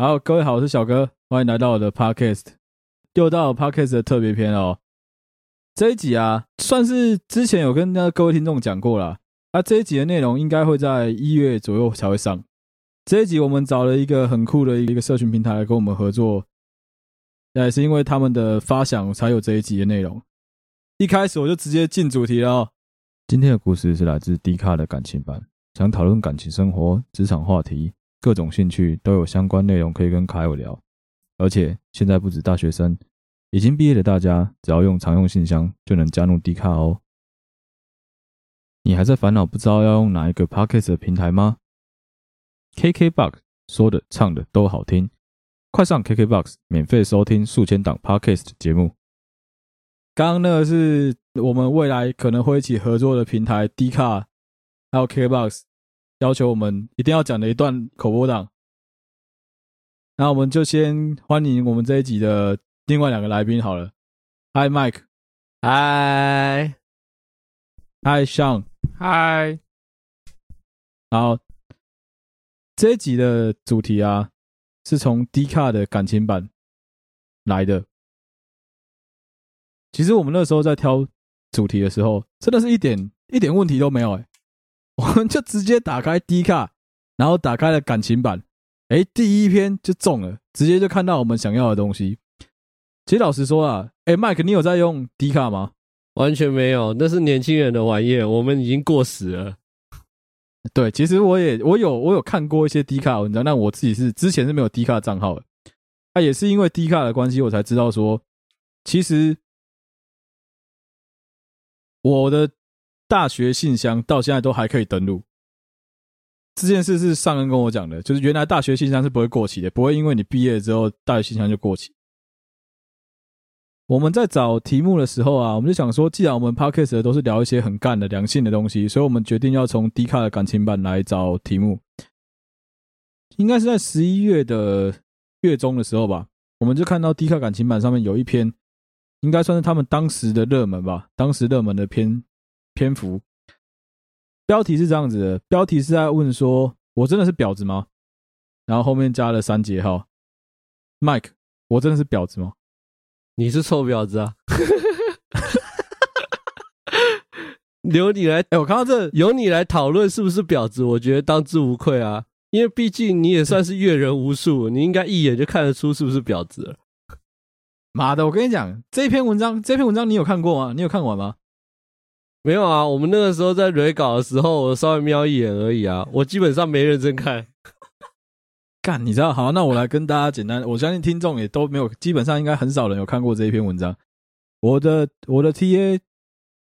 好，各位好，我是小哥，欢迎来到我的 Podcast，又到 Podcast 的特别篇哦。这一集啊，算是之前有跟那各位听众讲过了。啊，这一集的内容应该会在一月左右才会上。这一集我们找了一个很酷的一个社群平台来跟我们合作，也是因为他们的发想才有这一集的内容。一开始我就直接进主题了哦。今天的故事是来自 D 卡的感情版，想讨论感情生活、职场话题，各种兴趣都有相关内容可以跟卡友聊。而且现在不止大学生。已经毕业的大家，只要用常用信箱就能加入 D 卡哦。你还在烦恼不知道要用哪一个 Podcast 的平台吗？KKBOX 说的唱的都好听，快上 KKBOX 免费收听数千档 Podcast 节目。刚刚那个是我们未来可能会一起合作的平台 D 卡，还有 KKBOX 要求我们一定要讲的一段口播档。那我们就先欢迎我们这一集的。另外两个来宾好了，Hi Mike，Hi，Hi Sean，Hi。好，这一集的主题啊，是从 D 卡的感情版来的。其实我们那时候在挑主题的时候，真的是一点一点问题都没有哎，我们就直接打开 D 卡，然后打开了感情版，哎，第一篇就中了，直接就看到我们想要的东西。其实老实说啊，哎，Mike，你有在用 D 卡吗？完全没有，那是年轻人的玩意，我们已经过时了。对，其实我也我有我有看过一些 D 卡文章，但我自己是之前是没有 D 卡账号的。那、啊、也是因为 D 卡的关系，我才知道说，其实我的大学信箱到现在都还可以登录。这件事是上恩跟我讲的，就是原来大学信箱是不会过期的，不会因为你毕业之后大学信箱就过期。我们在找题目的时候啊，我们就想说，既然我们 podcast 都是聊一些很干的良性的东西，所以我们决定要从 D 卡的感情版来找题目。应该是在十一月的月中的时候吧，我们就看到 D 卡感情版上面有一篇，应该算是他们当时的热门吧，当时热门的篇篇幅。标题是这样子的，标题是在问说：“我真的是婊子吗？”然后后面加了三节号，Mike，我真的是婊子吗？你是臭婊子啊！由你来，哎，我看到这，由你来讨论是不是婊子，我觉得当之无愧啊。因为毕竟你也算是阅人无数，你应该一眼就看得出是不是婊子了。妈的，我跟你讲，这篇文章，这篇文章你有看过吗？你有看完吗？没有啊，我们那个时候在蕊稿的时候，我稍微瞄一眼而已啊，我基本上没认真看。干，你知道？好，那我来跟大家简单，我相信听众也都没有，基本上应该很少人有看过这一篇文章。我的我的 TA，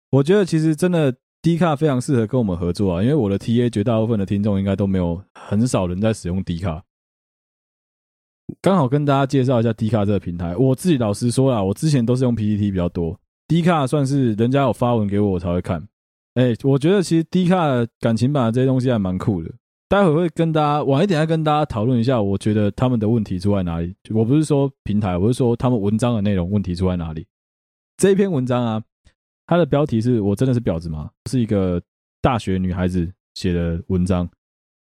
我觉得其实真的 D 卡非常适合跟我们合作啊，因为我的 TA 绝大部分的听众应该都没有，很少人在使用 D 卡。刚好跟大家介绍一下 D 卡这个平台。我自己老实说啦，我之前都是用 PPT 比较多，D 卡算是人家有发文给我，我才会看。哎，我觉得其实 D 卡感情版这些东西还蛮酷的。待会会跟大家晚一点再跟大家讨论一下，我觉得他们的问题出在哪里。我不是说平台，我是说他们文章的内容问题出在哪里。这一篇文章啊，它的标题是我真的是婊子吗？是一个大学女孩子写的文章。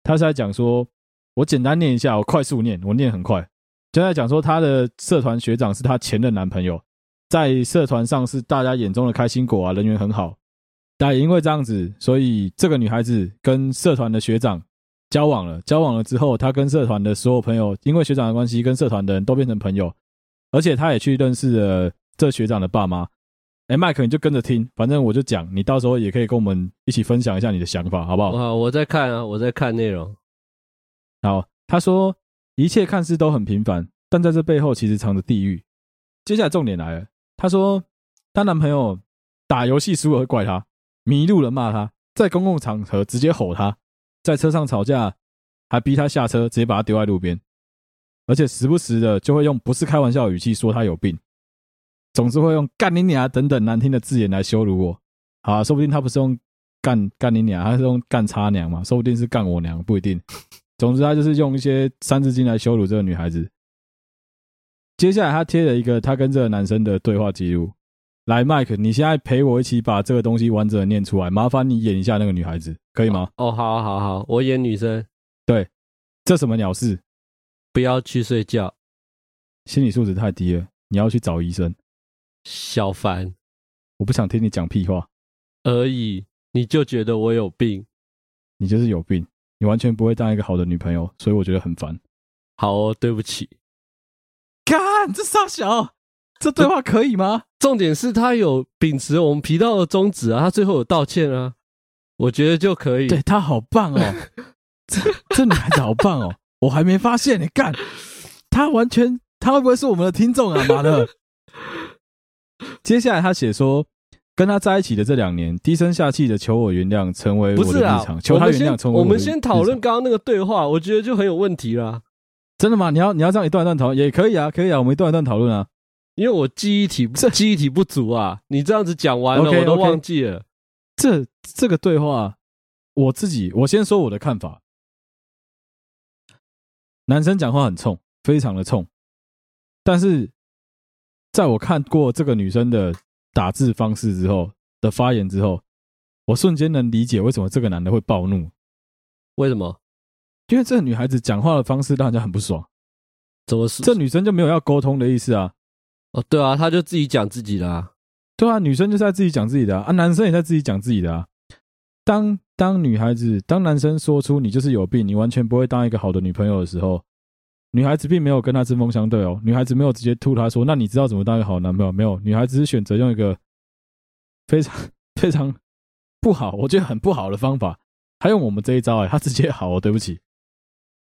她是在讲说，我简单念一下，我快速念，我念很快。就在讲说，她的社团学长是她前任男朋友，在社团上是大家眼中的开心果啊，人缘很好。但也因为这样子，所以这个女孩子跟社团的学长。交往了，交往了之后，她跟社团的所有朋友，因为学长的关系，跟社团的人都变成朋友，而且她也去认识了这学长的爸妈。哎，麦克，你就跟着听，反正我就讲，你到时候也可以跟我们一起分享一下你的想法，好不好？啊，我在看啊，我在看内容。好，他说一切看似都很平凡，但在这背后其实藏着地狱。接下来重点来了，她说她男朋友打游戏输了会怪她，迷路了骂她，在公共场合直接吼她。在车上吵架，还逼她下车，直接把她丢在路边，而且时不时的就会用不是开玩笑的语气说她有病，总之会用干你娘等等难听的字眼来羞辱我。好啊，说不定他不是用干干你娘，他是用干叉娘嘛，说不定是干我娘，不一定。总之他就是用一些三字经来羞辱这个女孩子。接下来他贴了一个他跟这个男生的对话记录。来，Mike，你现在陪我一起把这个东西完整的念出来。麻烦你演一下那个女孩子，可以吗？哦，好，好，好，我演女生。对，这什么鸟事？不要去睡觉，心理素质太低了，你要去找医生。小凡，我不想听你讲屁话而已，你就觉得我有病，你就是有病，你完全不会当一个好的女朋友，所以我觉得很烦。好哦，对不起。干，这傻小，这对话可以吗？重点是他有秉持我们频道的宗旨啊，他最后有道歉啊，我觉得就可以。对，他好棒哦，这这女孩子好棒哦。我还没发现你干，他完全，他会不会是我们的听众啊？妈的！接下来他写说，跟他在一起的这两年，低声下气的求我原谅，成为我的日常。求他原谅，成为我的。我们先讨论刚刚那个对话，我觉得就很有问题啦。真的吗？你要你要这样一段一段讨论也可以啊，可以啊，我们一段一段讨论啊。因为我记忆体这记忆体不足啊，你这样子讲完了，okay, 我都忘记了。这这个对话，我自己我先说我的看法。男生讲话很冲，非常的冲。但是，在我看过这个女生的打字方式之后的发言之后，我瞬间能理解为什么这个男的会暴怒。为什么？因为这个女孩子讲话的方式让人家很不爽。怎么是？这女生就没有要沟通的意思啊？哦，对啊，她就自己讲自己的啊。对啊，女生就是在自己讲自己的啊，啊男生也在自己讲自己的啊。当当女孩子，当男生说出你就是有病，你完全不会当一个好的女朋友的时候，女孩子并没有跟他针锋相对哦。女孩子没有直接吐他说：“那你知道怎么当一个好男朋友？”没有，女孩子是选择用一个非常 非常不好，我觉得很不好的方法。她用我们这一招，哎，她直接好哦，对不起，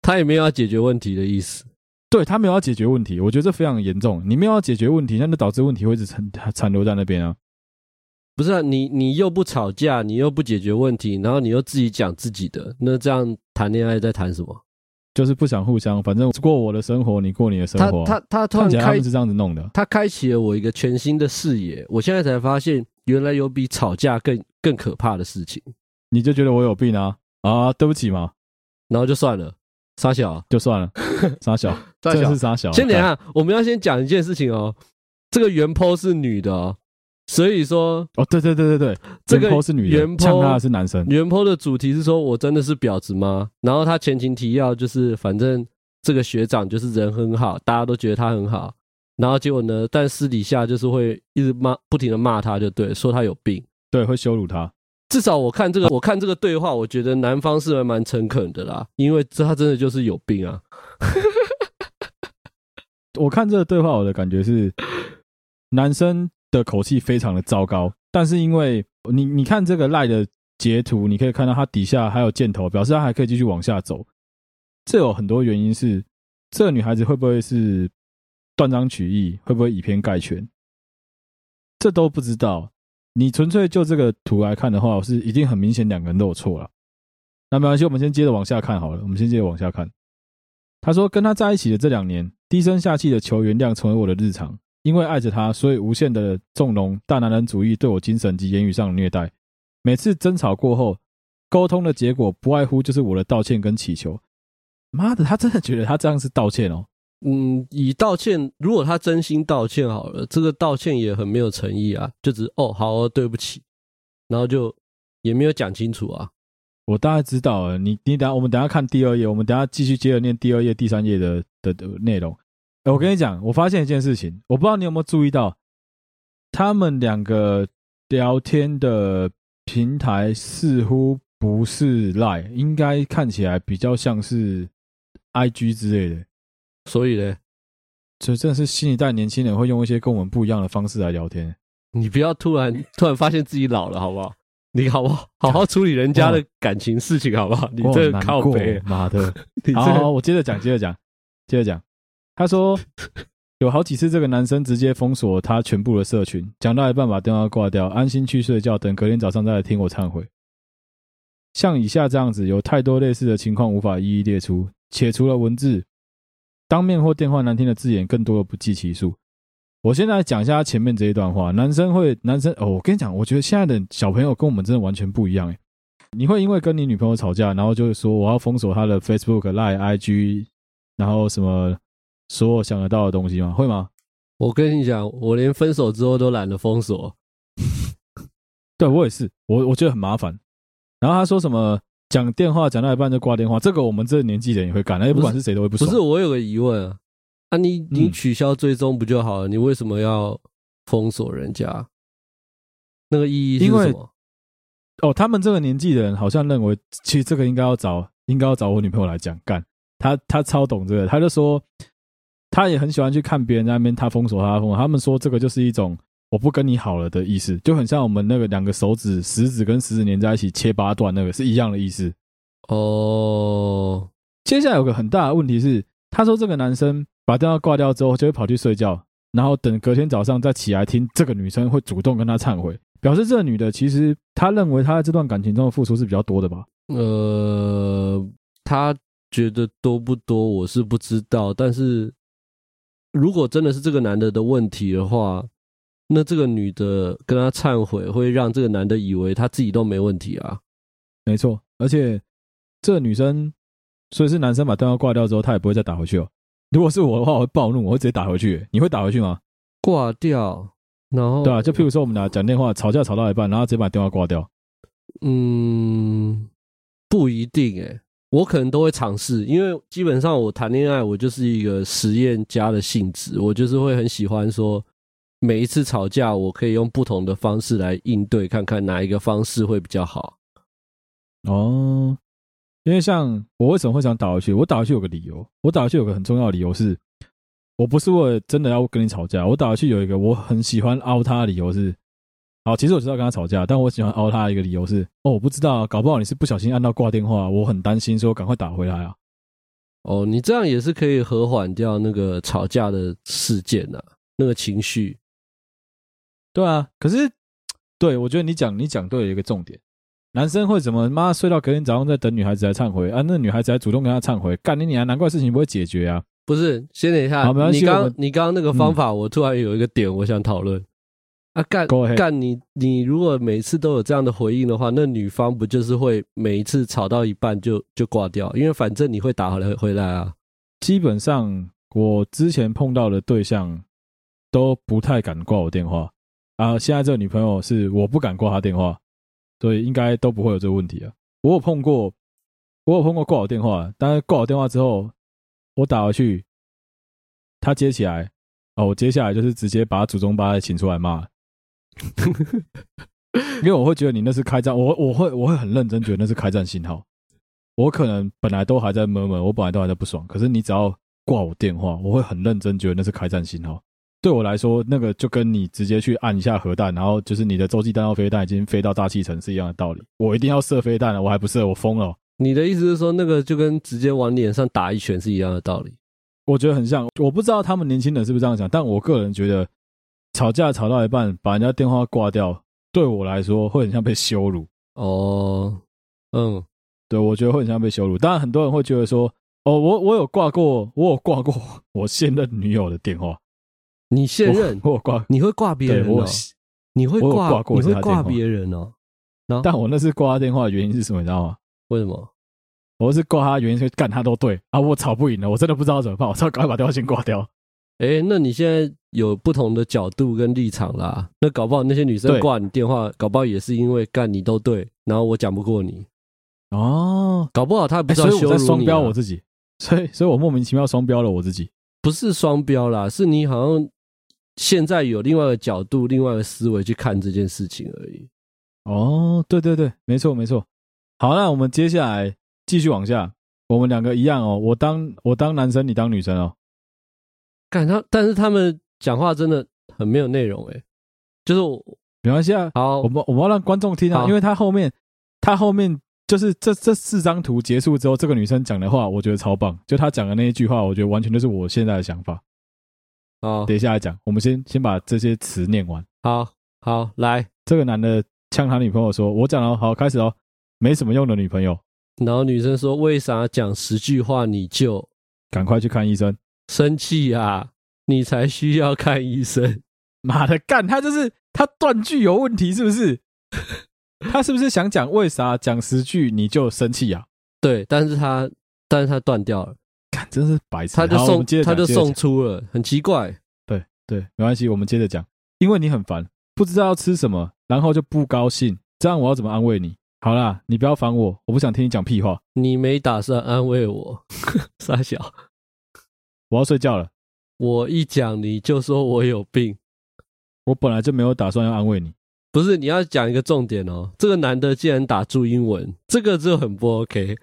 她也没有要解决问题的意思。对，他没有要解决问题，我觉得这非常严重。你没有要解决问题，那就导致问题会一直残残留在那边啊。不是啊，你你又不吵架，你又不解决问题，然后你又自己讲自己的，那这样谈恋爱在谈什么？就是不想互相，反正过我的生活，你过你的生活。他他他突然开，他们是这样子弄的。他开启了我一个全新的视野，我现在才发现，原来有比吵架更更可怕的事情。你就觉得我有病啊？啊，对不起嘛，然后就算了，傻小就算了，傻小，真的是傻小。先等一下，我们要先讲一件事情哦，这个原 po 是女的哦。所以说，哦，对对对对对，这个是女的，原他是男生。原 po 的主题是说我真的是婊子吗？然后他前情提要就是，反正这个学长就是人很好，大家都觉得他很好。然后结果呢，但私底下就是会一直骂，不停的骂他，就对，说他有病，对，会羞辱他。至少我看这个，我看这个对话，我觉得男方是蛮诚恳的啦，因为这他真的就是有病啊。我看这个对话，我的感觉是男生。的口气非常的糟糕，但是因为你你看这个赖的截图，你可以看到他底下还有箭头，表示他还可以继续往下走。这有很多原因是，这个女孩子会不会是断章取义，会不会以偏概全，这都不知道。你纯粹就这个图来看的话，我是已经很明显两个人都有错了。那没关系，我们先接着往下看好了。我们先接着往下看。他说，跟他在一起的这两年，低声下气的求原谅成为我的日常。因为爱着他，所以无限的纵容大男人主义对我精神及言语上的虐待。每次争吵过后，沟通的结果不外乎就是我的道歉跟祈求。妈的，他真的觉得他这样是道歉哦？嗯，以道歉，如果他真心道歉好了，这个道歉也很没有诚意啊，就只哦，好哦，对不起，然后就也没有讲清楚啊。我大概知道了，你你等下，我们等下看第二页，我们等下继续接着念第二页、第三页的的的内容。哎、我跟你讲，我发现一件事情，我不知道你有没有注意到，他们两个聊天的平台似乎不是 Line，应该看起来比较像是 IG 之类的。所以呢，这真的是新一代年轻人会用一些跟我们不一样的方式来聊天。你不要突然 突然发现自己老了，好不好？你好不好？好好处理人家的感情事情，好不好？你这个靠北，妈的！好，好，我接着讲，接着讲，接着讲。他说，有好几次这个男生直接封锁他全部的社群，讲到一半把电话挂掉，安心去睡觉，等隔天早上再来听我忏悔。像以下这样子，有太多类似的情况无法一一列出，且除了文字、当面或电话难听的字眼，更多的不计其数。我现在讲一下前面这一段话，男生会，男生哦，我跟你讲，我觉得现在的小朋友跟我们真的完全不一样诶。你会因为跟你女朋友吵架，然后就说我要封锁她的 Facebook、Line、IG，然后什么？所有想得到的东西吗？会吗？我跟你讲，我连分手之后都懒得封锁。对，我也是，我我觉得很麻烦。然后他说什么讲电话讲到一半就挂电话，这个我们这个年纪的人也会干，那不管是谁都会不爽。不是，我有个疑问啊，啊你你取消追踪不就好了？嗯、你为什么要封锁人家？那个意义是什么？哦，他们这个年纪的人好像认为，其实这个应该要找，应该要找我女朋友来讲干。他他超懂这个，他就说，他也很喜欢去看别人在那边，他封锁他封锁。他们说这个就是一种我不跟你好了的意思，就很像我们那个两个手指食指跟食指连在一起切八段那个是一样的意思。哦，接下来有个很大的问题是，他说这个男生把电话挂掉之后就会跑去睡觉，然后等隔天早上再起来听这个女生会主动跟他忏悔。表示这个女的其实她认为她在这段感情中的付出是比较多的吧？呃，她觉得多不多我是不知道，但是如果真的是这个男的的问题的话，那这个女的跟他忏悔会让这个男的以为他自己都没问题啊。没错，而且这个女生，所以是男生把电话挂掉之后，他也不会再打回去哦。如果是我的话，我会暴怒，我会直接打回去。你会打回去吗？挂掉。然后对啊，就譬如说我们俩讲电话吵架吵到一半，然后直接把电话挂掉。嗯，不一定诶，我可能都会尝试，因为基本上我谈恋爱，我就是一个实验家的性质，我就是会很喜欢说，每一次吵架，我可以用不同的方式来应对，看看哪一个方式会比较好。哦，因为像我为什么会想打回去？我打回去有个理由，我打回去有个很重要的理由是。我不是为了真的要跟你吵架，我打回去有一个我很喜欢凹他的理由是，好，其实我知道跟他吵架，但我喜欢凹他的一个理由是，哦，我不知道，搞不好你是不小心按到挂电话，我很担心，所以我赶快打回来啊。哦，你这样也是可以和缓掉那个吵架的事件啊，那个情绪。对啊，可是，对，我觉得你讲你讲对了一个重点，男生会怎么妈睡到隔天早上在等女孩子来忏悔啊？那女孩子还主动跟他忏悔，干你你还难怪事情不会解决啊。不是，先等一下。你刚你刚刚那个方法，我突然有一个点，我想讨论。嗯、啊，干干你你如果每次都有这样的回应的话，那女方不就是会每一次吵到一半就就挂掉？因为反正你会打回来回来啊。基本上我之前碰到的对象都不太敢挂我电话啊。现在这个女朋友是我不敢挂她电话，所以应该都不会有这个问题啊。我有碰过，我有碰过挂我电话，但是挂我电话之后。我打回去，他接起来，哦，我接下来就是直接把祖宗八代请出来骂，因为我会觉得你那是开战，我我会我会很认真觉得那是开战信号。我可能本来都还在闷闷，我本来都还在不爽，可是你只要挂我电话，我会很认真觉得那是开战信号。对我来说，那个就跟你直接去按一下核弹，然后就是你的洲际弹道飞弹已经飞到大气层是一样的道理。我一定要射飞弹了，我还不射，我疯了。你的意思是说，那个就跟直接往脸上打一拳是一样的道理？我觉得很像。我不知道他们年轻人是不是这样想，但我个人觉得，吵架吵到一半把人家电话挂掉，对我来说会很像被羞辱。哦，嗯，对，我觉得会很像被羞辱。当然，很多人会觉得说，哦，我我有挂过，我有挂过我现任女友的电话。你现任？我挂？你会挂别人哦？你会挂？你会挂别人哦？但我那次挂他电话的原因是什么？你知道吗？为什么？我是挂他，原因是干他都对啊，我吵不赢了，我真的不知道怎么办，我只好赶快把电话先挂掉。哎、欸，那你现在有不同的角度跟立场啦，那搞不好那些女生挂你电话，搞不好也是因为干你都对，然后我讲不过你哦，搞不好他不知道羞辱你、啊欸、所以我在双标我自己，所以所以我莫名其妙双标了我自己，不是双标啦，是你好像现在有另外一个角度、另外一个思维去看这件事情而已。哦，对对对，没错没错。好，那我们接下来继续往下。我们两个一样哦，我当我当男生，你当女生哦。感到，但是他们讲话真的很没有内容诶。就是我没关系啊，好，我们我们要让观众听啊，因为他后面他后面就是这这四张图结束之后，这个女生讲的话，我觉得超棒。就她讲的那一句话，我觉得完全就是我现在的想法。好，等一下来讲，我们先先把这些词念完。好好来，这个男的呛他女朋友说：“我讲了，好，开始哦。”没什么用的女朋友，然后女生说：“为啥讲十句话你就赶快去看医生？生气啊？你才需要看医生！妈的干，他就是他断句有问题是不是？他是不是想讲为啥讲十句你就生气啊？对，但是他但是他断掉了，干真是白痴。他就送他就送出了，很奇怪。对对，没关系，我们接着讲。因为你很烦，不知道要吃什么，然后就不高兴，这样我要怎么安慰你？好啦，你不要烦我，我不想听你讲屁话。你没打算安慰我，傻小，我要睡觉了。我一讲你就说我有病，我本来就没有打算要安慰你。不是，你要讲一个重点哦。这个男的竟然打注英文，这个就很不 OK。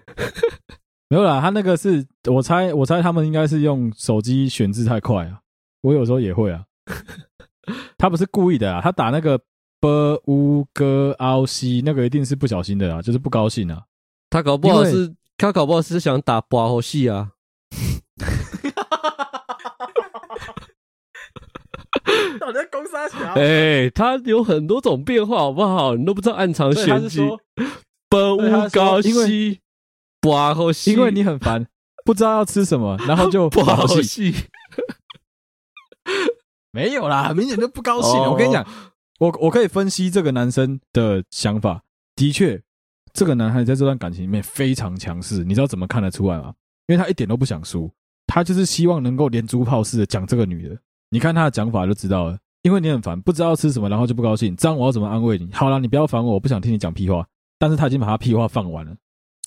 没有啦，他那个是我猜，我猜他们应该是用手机选字太快啊。我有时候也会啊。他不是故意的啊，他打那个 b u g o c 那个一定是不小心的啊，就是不高兴啊。他搞不好是，他搞不好是想打不好戏啊。到底在攻杀小？哎，他有很多种变化，好不好？你都不知道暗藏玄机。b u g o c 不好戏，因为你很烦，不知道要吃什么，然后就不好戏。没有啦，很明显就不高兴。Oh. 我跟你讲，我我可以分析这个男生的想法。的确，这个男孩在这段感情里面非常强势。你知道怎么看得出来吗？因为他一点都不想输，他就是希望能够连珠炮似的讲这个女的。你看他的讲法就知道了。因为你很烦，不知道吃什么，然后就不高兴。这样我要怎么安慰你？好啦，你不要烦我，我不想听你讲屁话。但是他已经把他屁话放完了。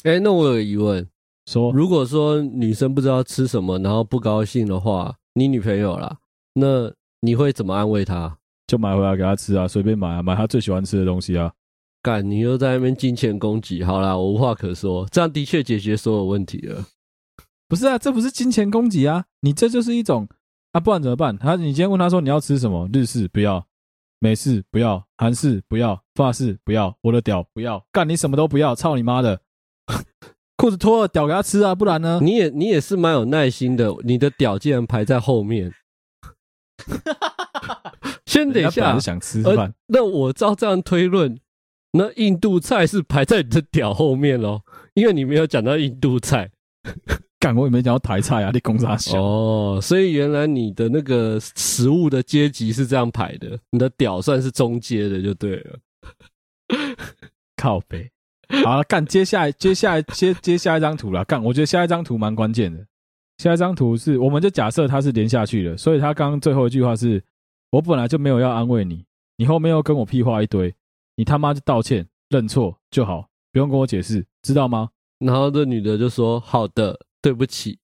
哎、欸，那我有个疑问，说如果说女生不知道吃什么，然后不高兴的话，你女朋友啦，那？你会怎么安慰她？就买回来给她吃啊，随便买啊，买她最喜欢吃的东西啊。干，你又在那边金钱攻击，好啦，我无话可说。这样的确解决所有问题了。不是啊，这不是金钱攻击啊，你这就是一种啊，不然怎么办？他，你今天问他说你要吃什么？日式不要，美式不要，韩式不要，法式不要，我的屌不要，干你什么都不要，操你妈的！裤子脱了，屌给他吃啊，不然呢？你也你也是蛮有耐心的，你的屌竟然排在后面。先等一下，想吃饭、呃。那我照这样推论，那印度菜是排在你的屌后面喽？因为你没有讲到印度菜，干我也没讲到台菜啊，你公啥小？哦，所以原来你的那个食物的阶级是这样排的，你的屌算是中阶的就对了。靠北，好了，干接下来，接下来，接接下一张图了。干，我觉得下一张图蛮关键的。下一张图是，我们就假设他是连下去的，所以他刚刚最后一句话是：我本来就没有要安慰你，你后面又跟我屁话一堆，你他妈就道歉认错就好，不用跟我解释，知道吗？然后这女的就说：好的，对不起，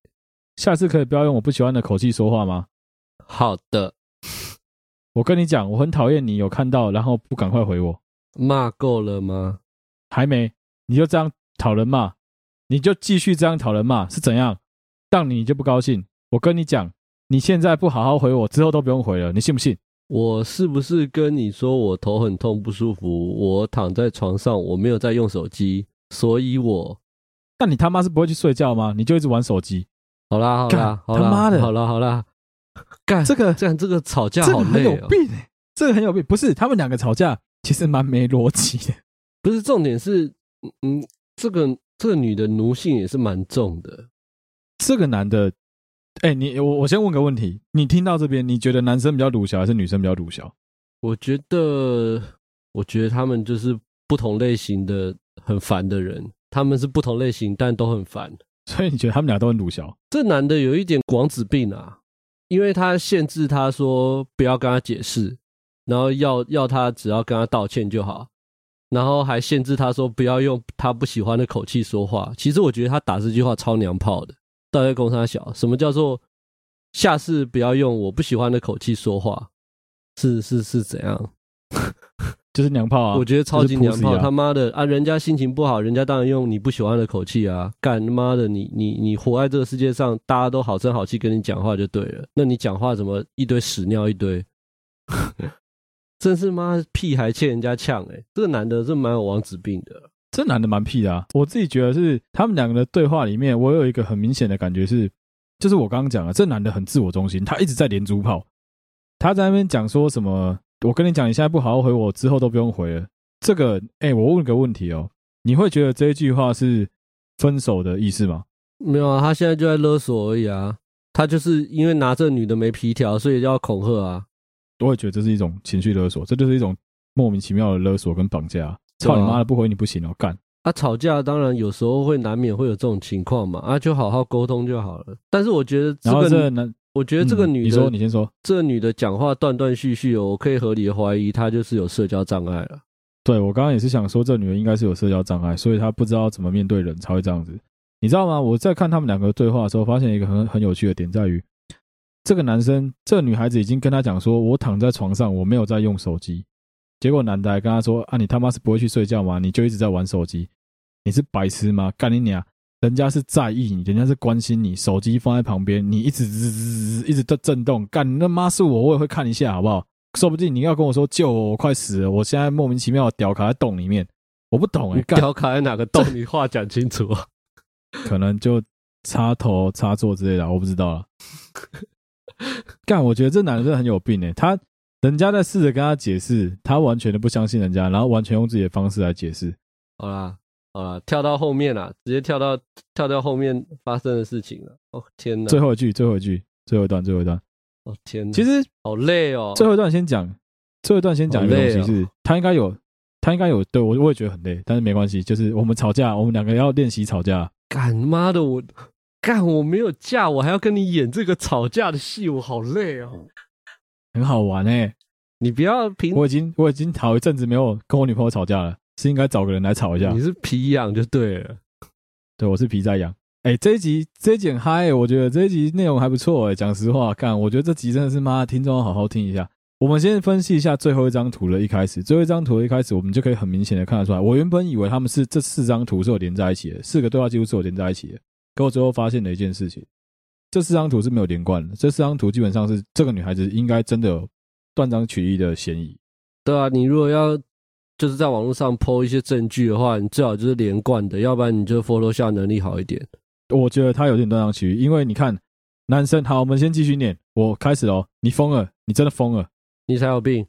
下次可以不要用我不喜欢的口气说话吗？好的，我跟你讲，我很讨厌你有看到然后不赶快回我，骂够了吗？还没，你就这样讨人骂，你就继续这样讨人骂是怎样？当你就不高兴，我跟你讲，你现在不好好回我，之后都不用回了，你信不信？我是不是跟你说我头很痛不舒服？我躺在床上，我没有在用手机，所以我……但你他妈是不会去睡觉吗？你就一直玩手机。好啦好啦，好啦，他妈的，好啦好啦，干这个这样这个吵架好累哦，这个很有病欸，这个很有病。不是他们两个吵架，其实蛮没逻辑的。不是重点是，嗯，这个这个女的奴性也是蛮重的。这个男的，哎、欸，你我我先问个问题，你听到这边，你觉得男生比较鲁小还是女生比较鲁小？我觉得，我觉得他们就是不同类型的很烦的人，他们是不同类型，但都很烦。所以你觉得他们俩都很鲁小？这男的有一点广子病啊，因为他限制他说不要跟他解释，然后要要他只要跟他道歉就好，然后还限制他说不要用他不喜欢的口气说话。其实我觉得他打这句话超娘炮的。大家公差小，什么叫做下次不要用我不喜欢的口气说话？是是是怎样？就是娘炮啊！我觉得超级娘炮，他妈的啊！人家心情不好，人家当然用你不喜欢的口气啊！干他妈的你，你你你活在这个世界上，大家都好声好气跟你讲话就对了。那你讲话怎么一堆屎尿一堆？真是妈屁还欠人家呛哎！这个男的是蛮有王子病的。这男的蛮屁的啊！我自己觉得是他们两个的对话里面，我有一个很明显的感觉是，就是我刚刚讲了，这男的很自我中心，他一直在连珠炮，他在那边讲说什么？我跟你讲，你现在不好好回我，之后都不用回了。这个，哎、欸，我问个问题哦，你会觉得这一句话是分手的意思吗？没有啊，他现在就在勒索而已啊，他就是因为拿这女的没皮条，所以要恐吓啊。我会觉得这是一种情绪勒索，这就是一种莫名其妙的勒索跟绑架。操你妈的！不回你不行哦，干！啊，吵架当然有时候会难免会有这种情况嘛，啊，就好好沟通就好了。但是我觉得这个，我觉得这个女的，你说你先说，这个女的讲话断断续续哦，我可以合理的怀疑她就是有社交障碍了。对，我刚刚也是想说，这女人应该是有社交障碍，所以她不知道怎么面对人才会这样子。你知道吗？我在看他们两个对话的时候，发现一个很很有趣的点，在于这个男生，这个女孩子已经跟他讲说，我躺在床上，我没有在用手机。结果男的还跟他说，啊，你他妈是不会去睡觉吗？你就一直在玩手机，你是白痴吗？干你娘！人家是在意你，人家是关心你，手机放在旁边，你一直一直在震动，干你那妈是我，我也会看一下，好不好？说不定你要跟我说救我，我快死了，我现在莫名其妙的屌卡在洞里面，我不懂哎、欸，屌卡在哪个洞？你话讲清楚啊！可能就插头、插座之类的，我不知道了。干，我觉得这男的真的很有病哎、欸，他人家在试着跟他解释，他完全的不相信人家，然后完全用自己的方式来解释。好啦，好啦，跳到后面啦，直接跳到跳到后面发生的事情了。哦天哪！最后一句，最后一句，最后一段，最后一段。哦天哪！其实好累哦。最后一段先讲，最后一段先讲一个东西是，他应该有，他应该有，对我我也觉得很累，但是没关系，就是我们吵架，我们两个要练习吵架。干妈的我，干我没有架，我还要跟你演这个吵架的戏，我好累哦。很好玩哎、欸，你不要凭我已经我已经好一阵子没有跟我女朋友吵架了，是应该找个人来吵一下。你是皮痒就对了，对，我是皮在痒。哎、欸，这一集这一集很嗨、欸，我觉得这一集内容还不错哎、欸。讲实话，干，我觉得这集真的是妈，听众要好好听一下。我们先分析一下最后一张图的一开始，最后一张图的一开始，我们就可以很明显的看得出来。我原本以为他们是这四张图是有连在一起的，四个对话记录是有连在一起的。可我最后发现了一件事情，这四张图是没有连贯的。这四张图基本上是这个女孩子应该真的有断章取义的嫌疑。对啊，你如果要就是在网络上 po 一些证据的话，你最好就是连贯的，要不然你就 Photoshop 能力好一点。我觉得他有点断章取义，因为你看男生，好，我们先继续念，我开始喽。你疯了，你真的疯了。你才有病！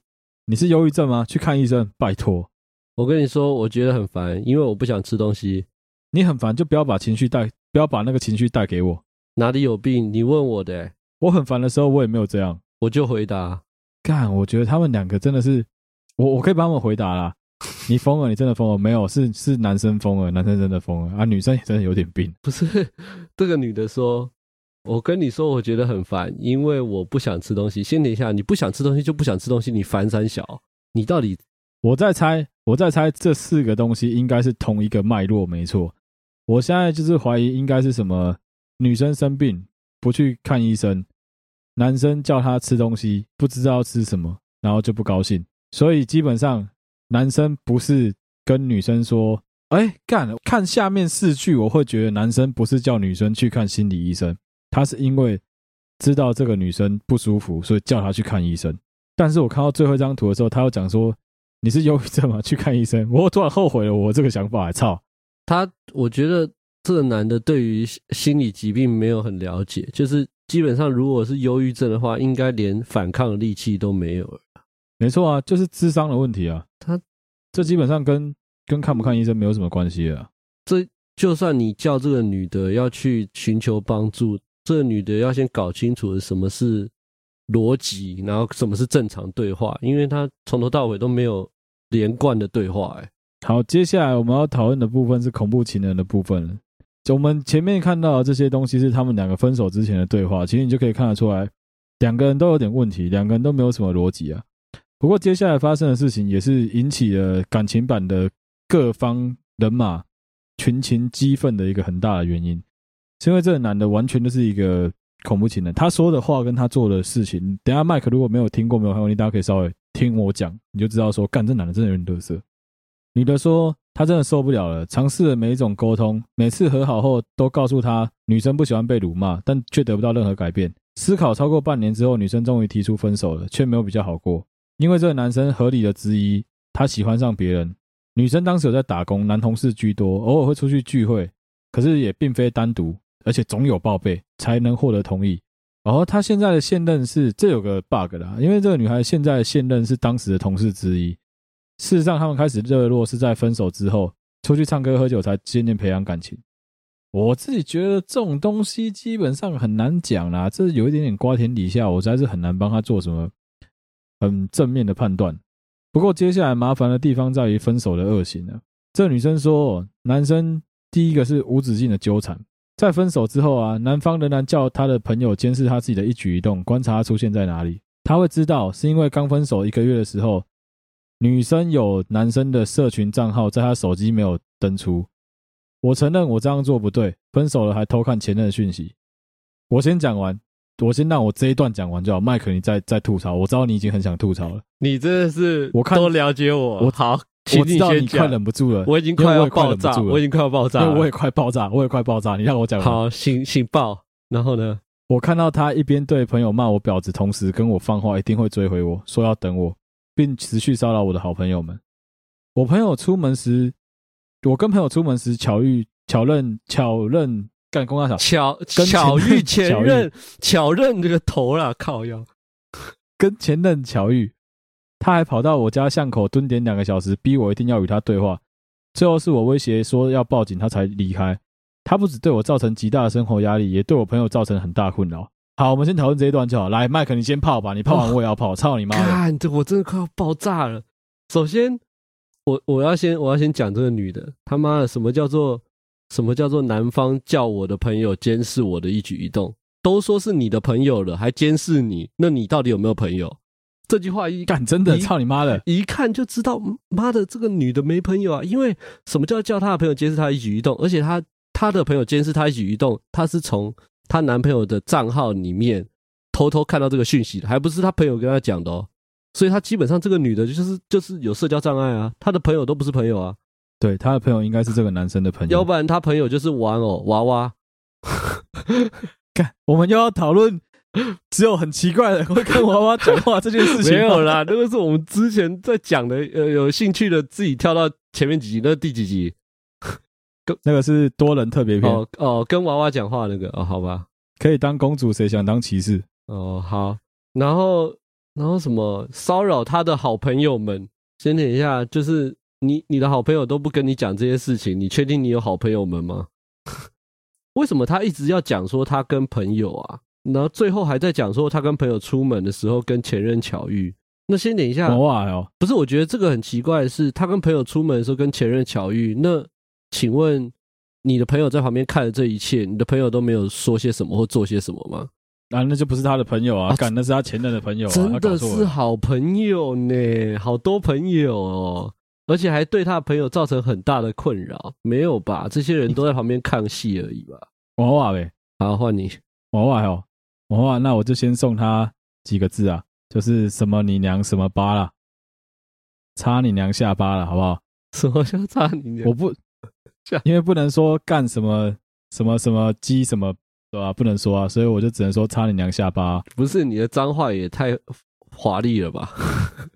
你是忧郁症吗？去看医生，拜托。我跟你说，我觉得很烦，因为我不想吃东西。你很烦，就不要把情绪带，不要把那个情绪带给我。哪里有病？你问我的、欸。我很烦的时候，我也没有这样，我就回答。干，我觉得他们两个真的是，我我可以帮他们回答啦。你疯了，你真的疯了？没有，是是男生疯了，男生真的疯了啊，女生也真的有点病。不是，这个女的说。我跟你说，我觉得很烦，因为我不想吃东西。先等一下，你不想吃东西就不想吃东西，你烦三小，你到底？我在猜，我在猜，这四个东西应该是同一个脉络，没错。我现在就是怀疑，应该是什么？女生生病不去看医生，男生叫她吃东西，不知道吃什么，然后就不高兴。所以基本上，男生不是跟女生说：“哎，干。”看下面四句，我会觉得男生不是叫女生去看心理医生。他是因为知道这个女生不舒服，所以叫她去看医生。但是我看到最后一张图的时候，他又讲说：“你是忧郁症吗？去看医生。”我突然后悔了，我这个想法操他。我觉得这个男的对于心理疾病没有很了解，就是基本上如果是忧郁症的话，应该连反抗的力气都没有了。没错啊，就是智商的问题啊。他这基本上跟跟看不看医生没有什么关系啊。这就算你叫这个女的要去寻求帮助。这个女的要先搞清楚什么是逻辑，然后什么是正常对话，因为她从头到尾都没有连贯的对话。哎，好，接下来我们要讨论的部分是恐怖情人的部分。就我们前面看到的这些东西是他们两个分手之前的对话，其实你就可以看得出来，两个人都有点问题，两个人都没有什么逻辑啊。不过接下来发生的事情也是引起了感情版的各方人马群情激愤的一个很大的原因。是因为这个男的完全就是一个恐怖情人，他说的话跟他做的事情，等下麦克如果没有听过没有看过，你大家可以稍微听我讲，你就知道说，干这男的真的有点嘚瑟。女的说她真的受不了了，尝试了每一种沟通，每次和好后都告诉她女生不喜欢被辱骂，但却得不到任何改变。思考超过半年之后，女生终于提出分手了，却没有比较好过，因为这个男生合理的质疑他喜欢上别人。女生当时有在打工，男同事居多，偶尔会出去聚会，可是也并非单独。而且总有报备才能获得同意。然后他现在的现任是，这有个 bug 啦，因为这个女孩现在的现任是当时的同事之一。事实上，他们开始热络是在分手之后，出去唱歌喝酒才渐渐培养感情。我自己觉得这种东西基本上很难讲啦，这有一点点瓜田李下，我实在是很难帮他做什么很正面的判断。不过接下来麻烦的地方在于分手的恶行了。这女生说，男生第一个是无止境的纠缠。在分手之后啊，男方仍然叫他的朋友监视他自己的一举一动，观察他出现在哪里。他会知道，是因为刚分手一个月的时候，女生有男生的社群账号，在她手机没有登出。我承认我这样做不对，分手了还偷看前任的讯息。我先讲完，我先让我这一段讲完就好。麦克，你再再吐槽，我知道你已经很想吐槽了。你真的是，我看都了解我。我好，我知道你快忍不住了，我已经快要爆炸，我已经快要爆炸了，我也快爆炸，我也快爆炸。你让我讲完。好，请请爆。然后呢？我看到他一边对朋友骂我婊子，同时跟我放话，一定会追回我，说要等我，并持续骚扰我的好朋友们。我朋友出门时，我跟朋友出门时巧遇、巧认、巧认干公大小巧巧遇前任，巧认这个头啦，靠腰，跟前任巧遇，他还跑到我家巷口蹲点两个小时，逼我一定要与他对话。最后是我威胁说要报警，他才离开。他不止对我造成极大的生活压力，也对我朋友造成很大困扰。好，我们先讨论这一段就好。来，麦克，你先泡吧。你泡完我也要泡。操、哦、你妈！看，这我真的快要爆炸了。首先，我我要先我要先讲这个女的，他妈的，什么叫做什么叫做男方叫我的朋友监视我的一举一动？都说是你的朋友了，还监视你，那你到底有没有朋友？这句话一干真的，操你妈的！一看就知道，妈的，这个女的没朋友啊。因为什么叫叫她的朋友监视她一举一动？而且她。她的朋友监视她一举一动，她是从她男朋友的账号里面偷偷看到这个讯息，还不是她朋友跟她讲的哦。所以她基本上这个女的就是就是有社交障碍啊，她的朋友都不是朋友啊。对，她的朋友应该是这个男生的朋友，要不然她朋友就是玩偶娃娃。看，我们又要讨论只有很奇怪的会跟娃娃讲话这件事情。没有啦，那个是我们之前在讲的，呃，有兴趣的自己跳到前面几集，那是第几集？跟那个是多人特别篇哦哦，跟娃娃讲话那个哦，好吧，可以当公主，谁想当骑士？哦，好，然后然后什么骚扰他的好朋友们？先等一下，就是你你的好朋友都不跟你讲这些事情，你确定你有好朋友们吗？为什么他一直要讲说他跟朋友啊？然后最后还在讲说他跟朋友出门的时候跟前任巧遇？那先等一下，娃娃哦，不是，我觉得这个很奇怪的是，他跟朋友出门的时候跟前任巧遇，那。请问你的朋友在旁边看了这一切，你的朋友都没有说些什么或做些什么吗？啊，那就不是他的朋友啊，干、啊、那是他前任的朋友、啊，真的是好朋友呢，好多朋友哦，而且还对他的朋友造成很大的困扰，没有吧？这些人都在旁边看戏而已吧？娃娃呗，好，换你娃娃哦，娃娃，那我就先送他几个字啊，就是什么你娘什么巴啦，插你娘下巴了，好不好？什么叫插你娘？我不。因为不能说干什么什么什么鸡什么对吧？不能说啊，所以我就只能说插你娘下巴。不是你的脏话也太华丽了吧？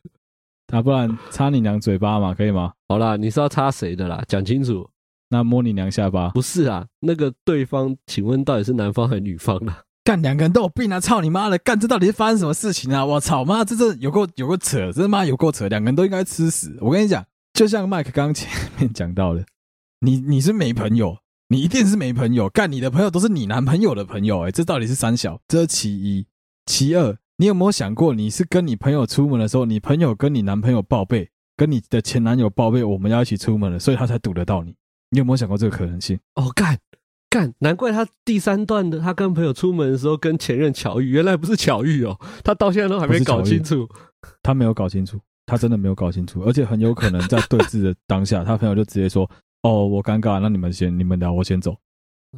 啊，不然插你娘嘴巴嘛，可以吗？好啦，你是要插谁的啦？讲清楚。那摸你娘下巴？不是啊，那个对方，请问到底是男方还是女方呢？干，两个人都有病啊！操你妈的！干，这到底是发生什么事情啊？我操妈，这这有够有够扯，这妈有够扯，两个人都应该吃屎！我跟你讲，就像麦克刚刚前面讲到的。你你是没朋友，你一定是没朋友。干，你的朋友都是你男朋友的朋友，欸，哎，这到底是三小？这是其一，其二，你有没有想过，你是跟你朋友出门的时候，你朋友跟你男朋友报备，跟你的前男友报备，我们要一起出门了，所以他才堵得到你。你有没有想过这个可能性？哦，干干，难怪他第三段的他跟朋友出门的时候跟前任巧遇，原来不是巧遇哦，他到现在都还没搞清楚，他没有搞清楚，他真的没有搞清楚，而且很有可能在对峙的当下，他朋友就直接说。哦，我尴尬，那你们先，你们聊，我先走。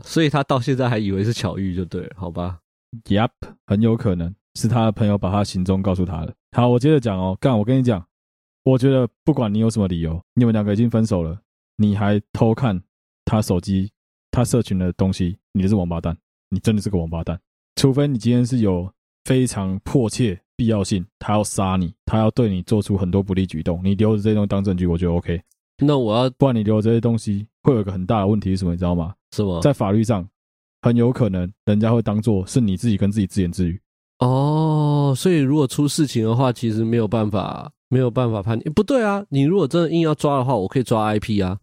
所以他到现在还以为是巧遇，就对了，好吧？Yep，很有可能是他的朋友把他行踪告诉他的。好，我接着讲哦，干，我跟你讲，我觉得不管你有什么理由，你们两个已经分手了，你还偷看他手机、他社群的东西，你就是王八蛋，你真的是个王八蛋。除非你今天是有非常迫切必要性，他要杀你，他要对你做出很多不利举动，你留着这些东西当证据，我觉得 OK。那我要不然你留这些东西，会有一个很大的问题是什么？你知道吗？是吗？在法律上，很有可能人家会当做是你自己跟自己自言自语。哦，所以如果出事情的话，其实没有办法，没有办法判定。不对啊，你如果真的硬要抓的话，我可以抓 IP 啊。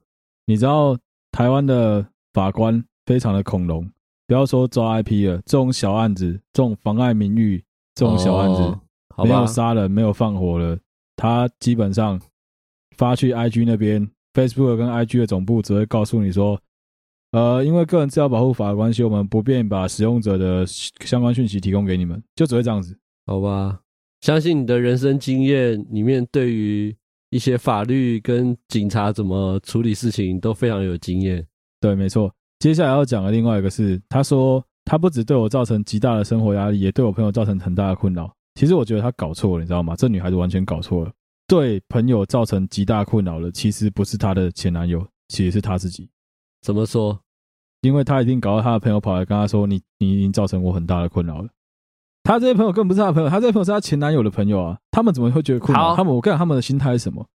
你知道台湾的法官非常的恐龙，不要说抓 IP 了，这种小案子，这种妨碍名誉，这种小案子，哦、没有杀人，没有放火了，他基本上。发去 IG 那边，Facebook 跟 IG 的总部只会告诉你说，呃，因为个人资料保护法的关系，我们不便把使用者的相关讯息提供给你们，就只会这样子，好吧？相信你的人生经验里面，对于一些法律跟警察怎么处理事情都非常有经验。对，没错。接下来要讲的另外一个是，他说他不只对我造成极大的生活压力，也对我朋友造成很大的困扰。其实我觉得他搞错了，你知道吗？这女孩子完全搞错了。对朋友造成极大困扰的，其实不是她的前男友，其实是她自己。怎么说？因为她一定搞到她的朋友跑来跟她说：“你你已经造成我很大的困扰了。”她这些朋友更不是她的朋友，她这些朋友是她前男友的朋友啊。他们怎么会觉得困扰？好他们我跟你讲，他们的心态是什么？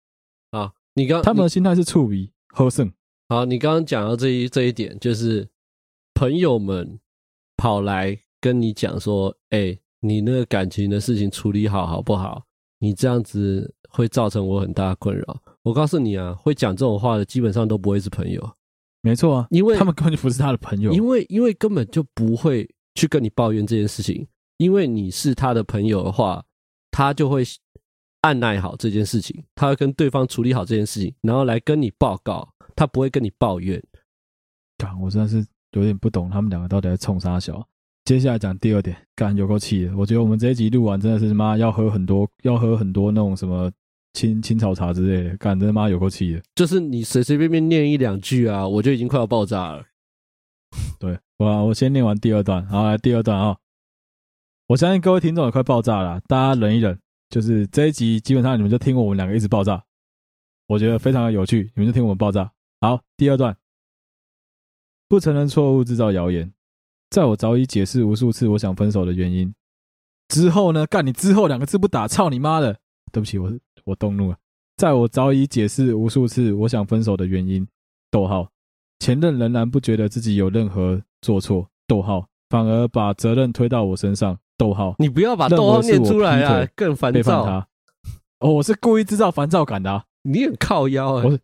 啊，你刚他们的心态是醋鼻喝剩。好，你刚刚讲到这一这一点，就是朋友们跑来跟你讲说：“哎、欸，你那个感情的事情处理好好不好？你这样子会造成我很大的困扰。”我告诉你啊，会讲这种话的基本上都不会是朋友。没错啊，因为他们根本就不是他的朋友，因为因为根本就不会去跟你抱怨这件事情。因为你是他的朋友的话，他就会按耐好这件事情，他会跟对方处理好这件事情，然后来跟你报告。他不会跟你抱怨，干，我真的是有点不懂他们两个到底在冲啥小。接下来讲第二点，干，有够气的。我觉得我们这一集录完真的是妈要喝很多，要喝很多那种什么青青草茶之类的，干，真的妈有够气的。就是你随随便便念一两句啊，我就已经快要爆炸了。对，我我先念完第二段，好，来第二段啊。我相信各位听众也快爆炸了，大家忍一忍。就是这一集基本上你们就听我们两个一直爆炸，我觉得非常的有趣，你们就听我们爆炸。好，第二段，不承认错误，制造谣言。在我早已解释无数次我想分手的原因之后呢？干你之后两个字不打，操你妈的！对不起，我我动怒了。在我早已解释无数次我想分手的原因，逗号，前任仍然不觉得自己有任何做错，逗号，反而把责任推到我身上，逗号。你不要把逗号念出来啊，更烦躁。他哦，我是故意制造烦躁感的啊。你很靠腰啊！我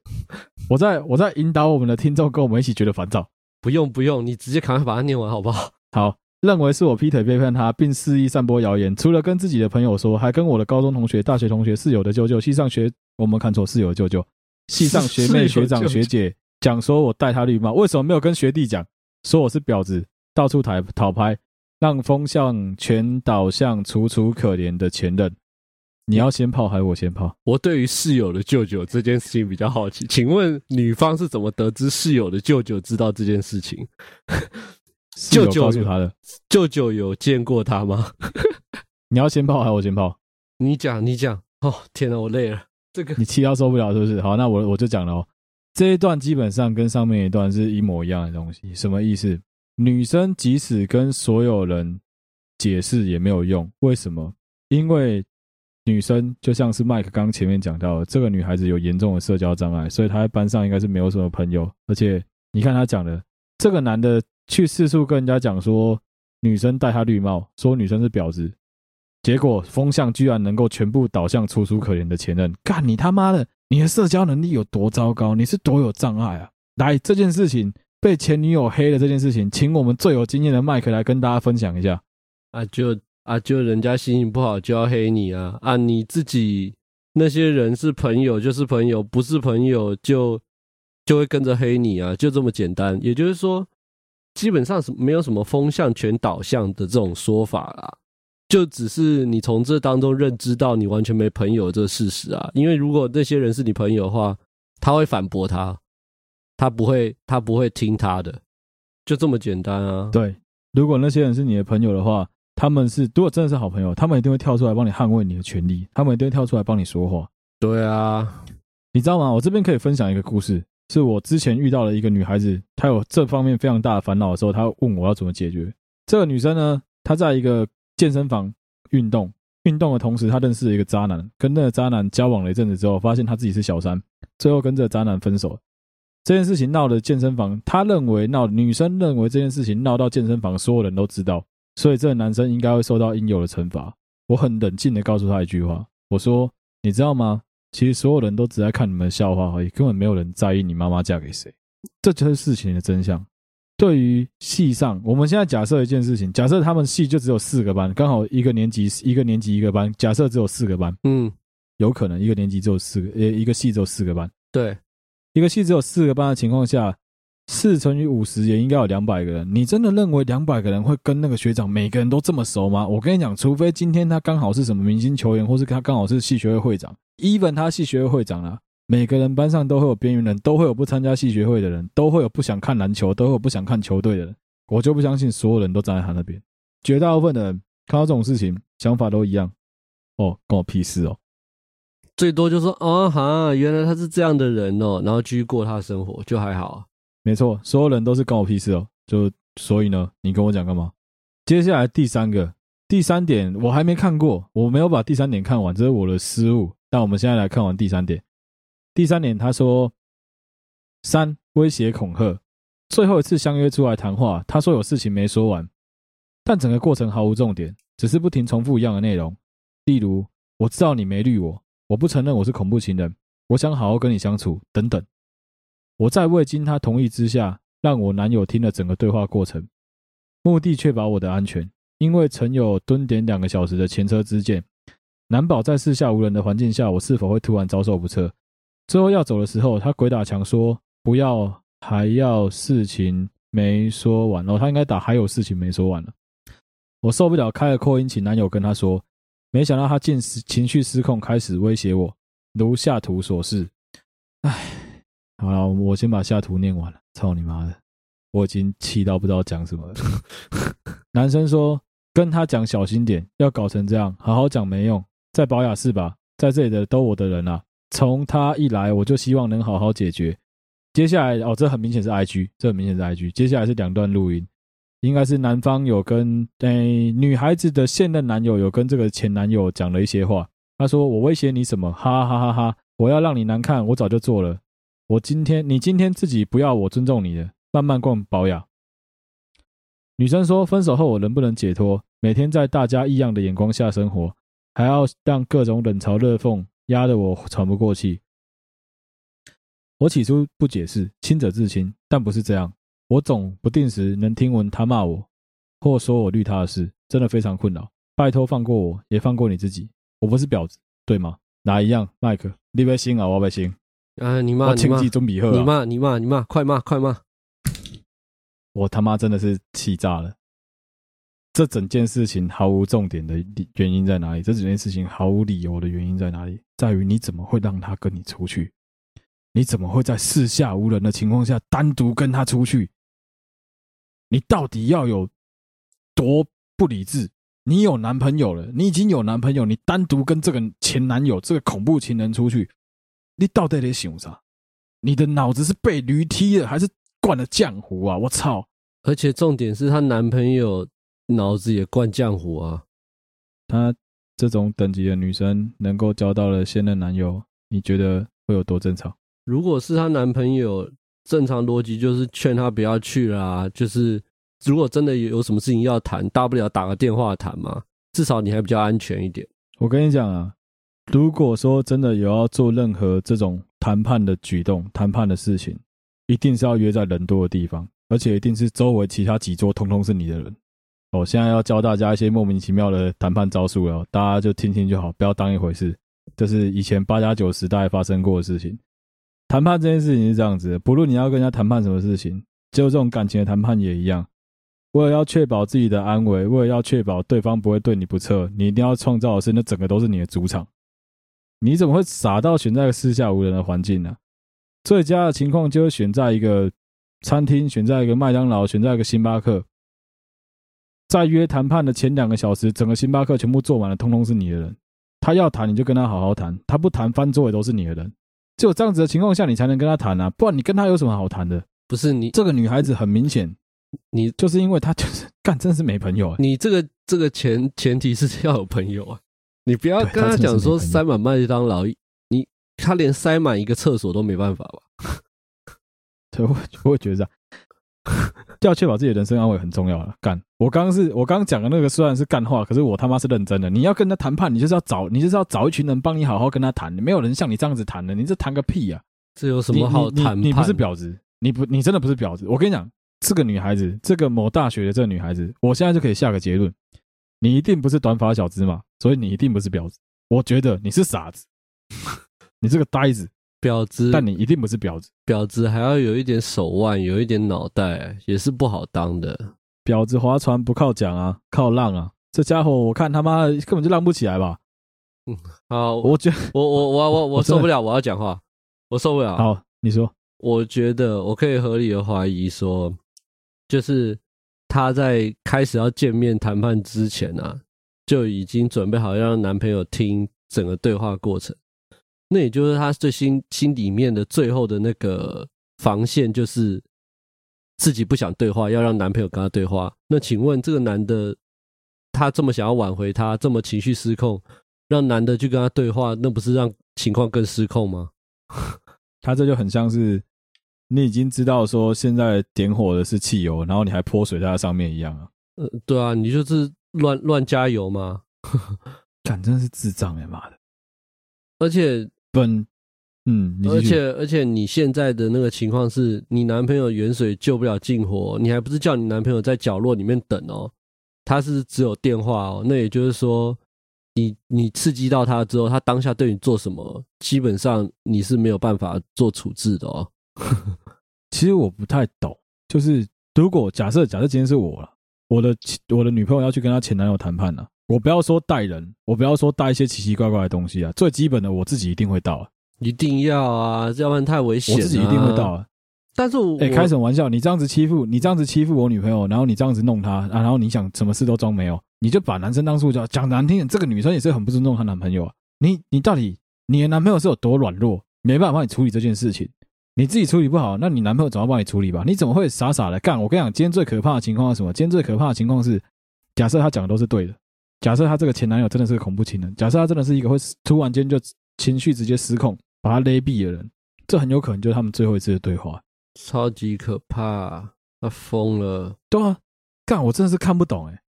我在我在引导我们的听众跟我们一起觉得烦躁。不用不用，你直接赶快把它念完好不好？好，认为是我劈腿背叛他，并肆意散播谣言，除了跟自己的朋友说，还跟我的高中同学、大学同学、室友的舅舅、系上学……我们看错，室友的舅舅、系上学妹、学长、学姐讲说我戴他绿帽，为什么没有跟学弟讲？说我是婊子，到处讨讨拍，让风向全倒向楚楚可怜的前任。你要先泡还是我先泡？我对于室友的舅舅这件事情比较好奇，请问女方是怎么得知室友的舅舅知道这件事情？舅舅告诉他的。舅舅有见过他吗？你要先泡还是我先泡？你讲，你讲。哦，天哪，我累了。这个你气到受不了是不是？好，那我我就讲了哦。这一段基本上跟上面一段是一模一样的东西。什么意思？女生即使跟所有人解释也没有用。为什么？因为。女生就像是麦克刚前面讲到的，这个女孩子有严重的社交障碍，所以她在班上应该是没有什么朋友。而且你看她讲的，这个男的去四处跟人家讲说女生戴他绿帽，说女生是婊子，结果风向居然能够全部倒向楚楚可怜的前任。干你他妈的，你的社交能力有多糟糕？你是多有障碍啊！来，这件事情被前女友黑了这件事情，请我们最有经验的麦克来跟大家分享一下。啊，就。啊，就人家心情不好就要黑你啊！啊，你自己那些人是朋友就是朋友，不是朋友就就会跟着黑你啊，就这么简单。也就是说，基本上是没有什么风向全导向的这种说法啦，就只是你从这当中认知到你完全没朋友这个事实啊。因为如果那些人是你朋友的话，他会反驳他，他不会他不会听他的，就这么简单啊。对，如果那些人是你的朋友的话。他们是如果真的是好朋友，他们一定会跳出来帮你捍卫你的权利，他们一定会跳出来帮你说话。对啊，你知道吗？我这边可以分享一个故事，是我之前遇到了一个女孩子，她有这方面非常大的烦恼的时候，她问我要怎么解决。这个女生呢，她在一个健身房运动，运动的同时，她认识了一个渣男，跟那个渣男交往了一阵子之后，发现她自己是小三，最后跟这个渣男分手。这件事情闹的健身房，她认为闹，女生认为这件事情闹到健身房，所有人都知道。所以这个男生应该会受到应有的惩罚。我很冷静的告诉他一句话，我说：“你知道吗？其实所有人都只在看你们的笑话而已，根本没有人在意你妈妈嫁给谁。这就是事情的真相。”对于系上，我们现在假设一件事情，假设他们系就只有四个班，刚好一个年级一个年级一个班，假设只有四个班，嗯，有可能一个年级只有四个，呃，一个系只有四个班，对，一个系只有四个班的情况下，四乘以五十也应该有两百个人。你真的认为两百个人会跟那个学长每个人都这么熟吗？我跟你讲，除非今天他刚好是什么明星球员，或是他刚好是系学会会长，even 他系学会会长啊，每个人班上都会有边缘人，都会有不参加系学会的人，都会有不想看篮球，都会有不想看球队的人。我就不相信所有人都站在他那边。绝大部分的人看到这种事情，想法都一样。哦，关我屁事哦！最多就说哦哈，原来他是这样的人哦，然后继续过他的生活就还好。没错，所有人都是关我屁事哦。就所以呢，你跟我讲干嘛？接下来第三个，第三点我还没看过，我没有把第三点看完，这是我的失误。但我们现在来看完第三点。第三点，他说三威胁恐吓，最后一次相约出来谈话，他说有事情没说完，但整个过程毫无重点，只是不停重复一样的内容，例如我知道你没绿我。我不承认我是恐怖情人，我想好好跟你相处，等等。我在未经他同意之下，让我男友听了整个对话过程，目的确保我的安全。因为曾有蹲点两个小时的前车之鉴，难保在四下无人的环境下，我是否会突然遭受不测。最后要走的时候，他鬼打墙说：“不要，还要事情没说完。”哦，他应该打还有事情没说完了。我受不了，开了扩音，请男友跟他说。没想到他竟情绪失控，开始威胁我，如下图所示。唉，好了，我先把下图念完了。操你妈的！我已经气到不知道讲什么了。男生说：“跟他讲小心点，要搞成这样，好好讲没用。在保雅是吧？在这里的都我的人啊。从他一来，我就希望能好好解决。接下来哦，这很明显是 IG，这很明显是 IG。接下来是两段录音。”应该是男方有跟诶、欸、女孩子的现任男友有跟这个前男友讲了一些话。他说：“我威胁你什么？哈哈哈哈！我要让你难看，我早就做了。我今天你今天自己不要我尊重你的，慢慢逛保养。”女生说：“分手后我能不能解脱？每天在大家异样的眼光下生活，还要让各种冷嘲热讽压得我喘不过气。”我起初不解释，清者自清，但不是这样。我总不定时能听闻他骂我，或说我绿他的事，真的非常困扰。拜托放过我，也放过你自己。我不是婊子，对吗？哪一样？麦克，你别信啊，我别信。啊，你骂，你骂，你骂，你骂，你骂，快骂，快骂！我他妈真的是气炸了。这整件事情毫无重点的原因在哪里？这整件事情毫无理由的原因在哪里？在于你怎么会让他跟你出去？你怎么会在四下无人的情况下单独跟他出去？你到底要有多不理智？你有男朋友了，你已经有男朋友，你单独跟这个前男友、这个恐怖情人出去，你到底在想啥？你的脑子是被驴踢了，还是灌了浆糊啊？我操！而且重点是她男朋友脑子也灌浆糊啊！她这种等级的女生能够交到了现任男友，你觉得会有多正常？如果是她男朋友，正常逻辑就是劝她不要去啦。就是如果真的有什么事情要谈，大不了打个电话谈嘛，至少你还比较安全一点。我跟你讲啊，如果说真的有要做任何这种谈判的举动、谈判的事情，一定是要约在人多的地方，而且一定是周围其他几桌通通是你的人。我现在要教大家一些莫名其妙的谈判招数了，大家就听听就好，不要当一回事。这是以前八加九时代发生过的事情。谈判这件事情是这样子的，不论你要跟人家谈判什么事情，就这种感情的谈判也一样。为了要确保自己的安危，为了要确保对方不会对你不测，你一定要创造的是那整个都是你的主场。你怎么会傻到选在个四下无人的环境呢？最佳的情况就是选在一个餐厅，选在一个麦当劳，选在一个星巴克。在约谈判的前两个小时，整个星巴克全部坐满了，通通是你的人。他要谈，你就跟他好好谈；他不谈，翻桌也都是你的人。只有这样子的情况下，你才能跟他谈啊，不然你跟他有什么好谈的？不是你这个女孩子很明显，你就是因为她就是干，真是没朋友啊。你这个这个前前提是要有朋友啊，你不要跟他讲说塞满麦当劳，你他连塞满一个厕所都没办法吧？对，我我会觉得这样。要确保自己的人身安危很重要了。干，我刚刚是我刚刚讲的那个虽然是干话，可是我他妈是认真的。你要跟他谈判，你就是要找你就是要找一群人帮你好好跟他谈。没有人像你这样子谈的，你这谈个屁呀！这有什么好谈？你不是婊子，你不你真的不是婊子。我跟你讲，这个女孩子，这个某大学的这个女孩子，我现在就可以下个结论：你一定不是短发小子嘛，所以你一定不是婊子。我觉得你是傻子，你这个呆子。婊子，但你一定不是婊子。婊子还要有一点手腕，有一点脑袋，也是不好当的。婊子划船不靠桨啊，靠浪啊！这家伙我看他妈根本就浪不起来吧？嗯，好，我觉得我我我我我受不了，我要讲话，我受不了。好，你说。我觉得我可以合理的怀疑说，就是她在开始要见面谈判之前啊，就已经准备好要让男朋友听整个对话过程。那也就是她最心心里面的最后的那个防线，就是自己不想对话，要让男朋友跟她对话。那请问这个男的，他这么想要挽回她，这么情绪失控，让男的去跟她对话，那不是让情况更失控吗？他这就很像是。你已经知道说现在点火的是汽油，然后你还泼水在它上面一样啊？呃，对啊，你就是乱乱加油吗？干，真的是智障哎妈的！而且本，嗯，而且而且你现在的那个情况是你男朋友远水救不了近火，你还不是叫你男朋友在角落里面等哦？他是只有电话哦，那也就是说你，你你刺激到他之后，他当下对你做什么，基本上你是没有办法做处置的哦。其实我不太懂，就是如果假设假设今天是我了，我的我的女朋友要去跟她前男友谈判了，我不要说带人，我不要说带一些奇奇怪怪的东西啊，最基本的我自己一定会到啊，一定要啊，要不然太危险啊。我自己一定会到啊。但是我，哎，开什么玩笑？你这样子欺负你这样子欺负我女朋友，然后你这样子弄她啊，然后你想什么事都装没有，你就把男生当塑胶，讲难听点，这个女生也是很不尊重她男朋友啊。你你到底你的男朋友是有多软弱，没办法帮你处理这件事情？你自己处理不好，那你男朋友怎么帮你处理吧？你怎么会傻傻的干？我跟你讲，今天最可怕的情况是什么？今天最可怕的情况是，假设他讲的都是对的，假设他这个前男友真的是个恐怖情人，假设他真的是一个会突然间就情绪直接失控，把他勒毙的人，这很有可能就是他们最后一次的对话。超级可怕，他疯了。对啊，干，我真的是看不懂哎。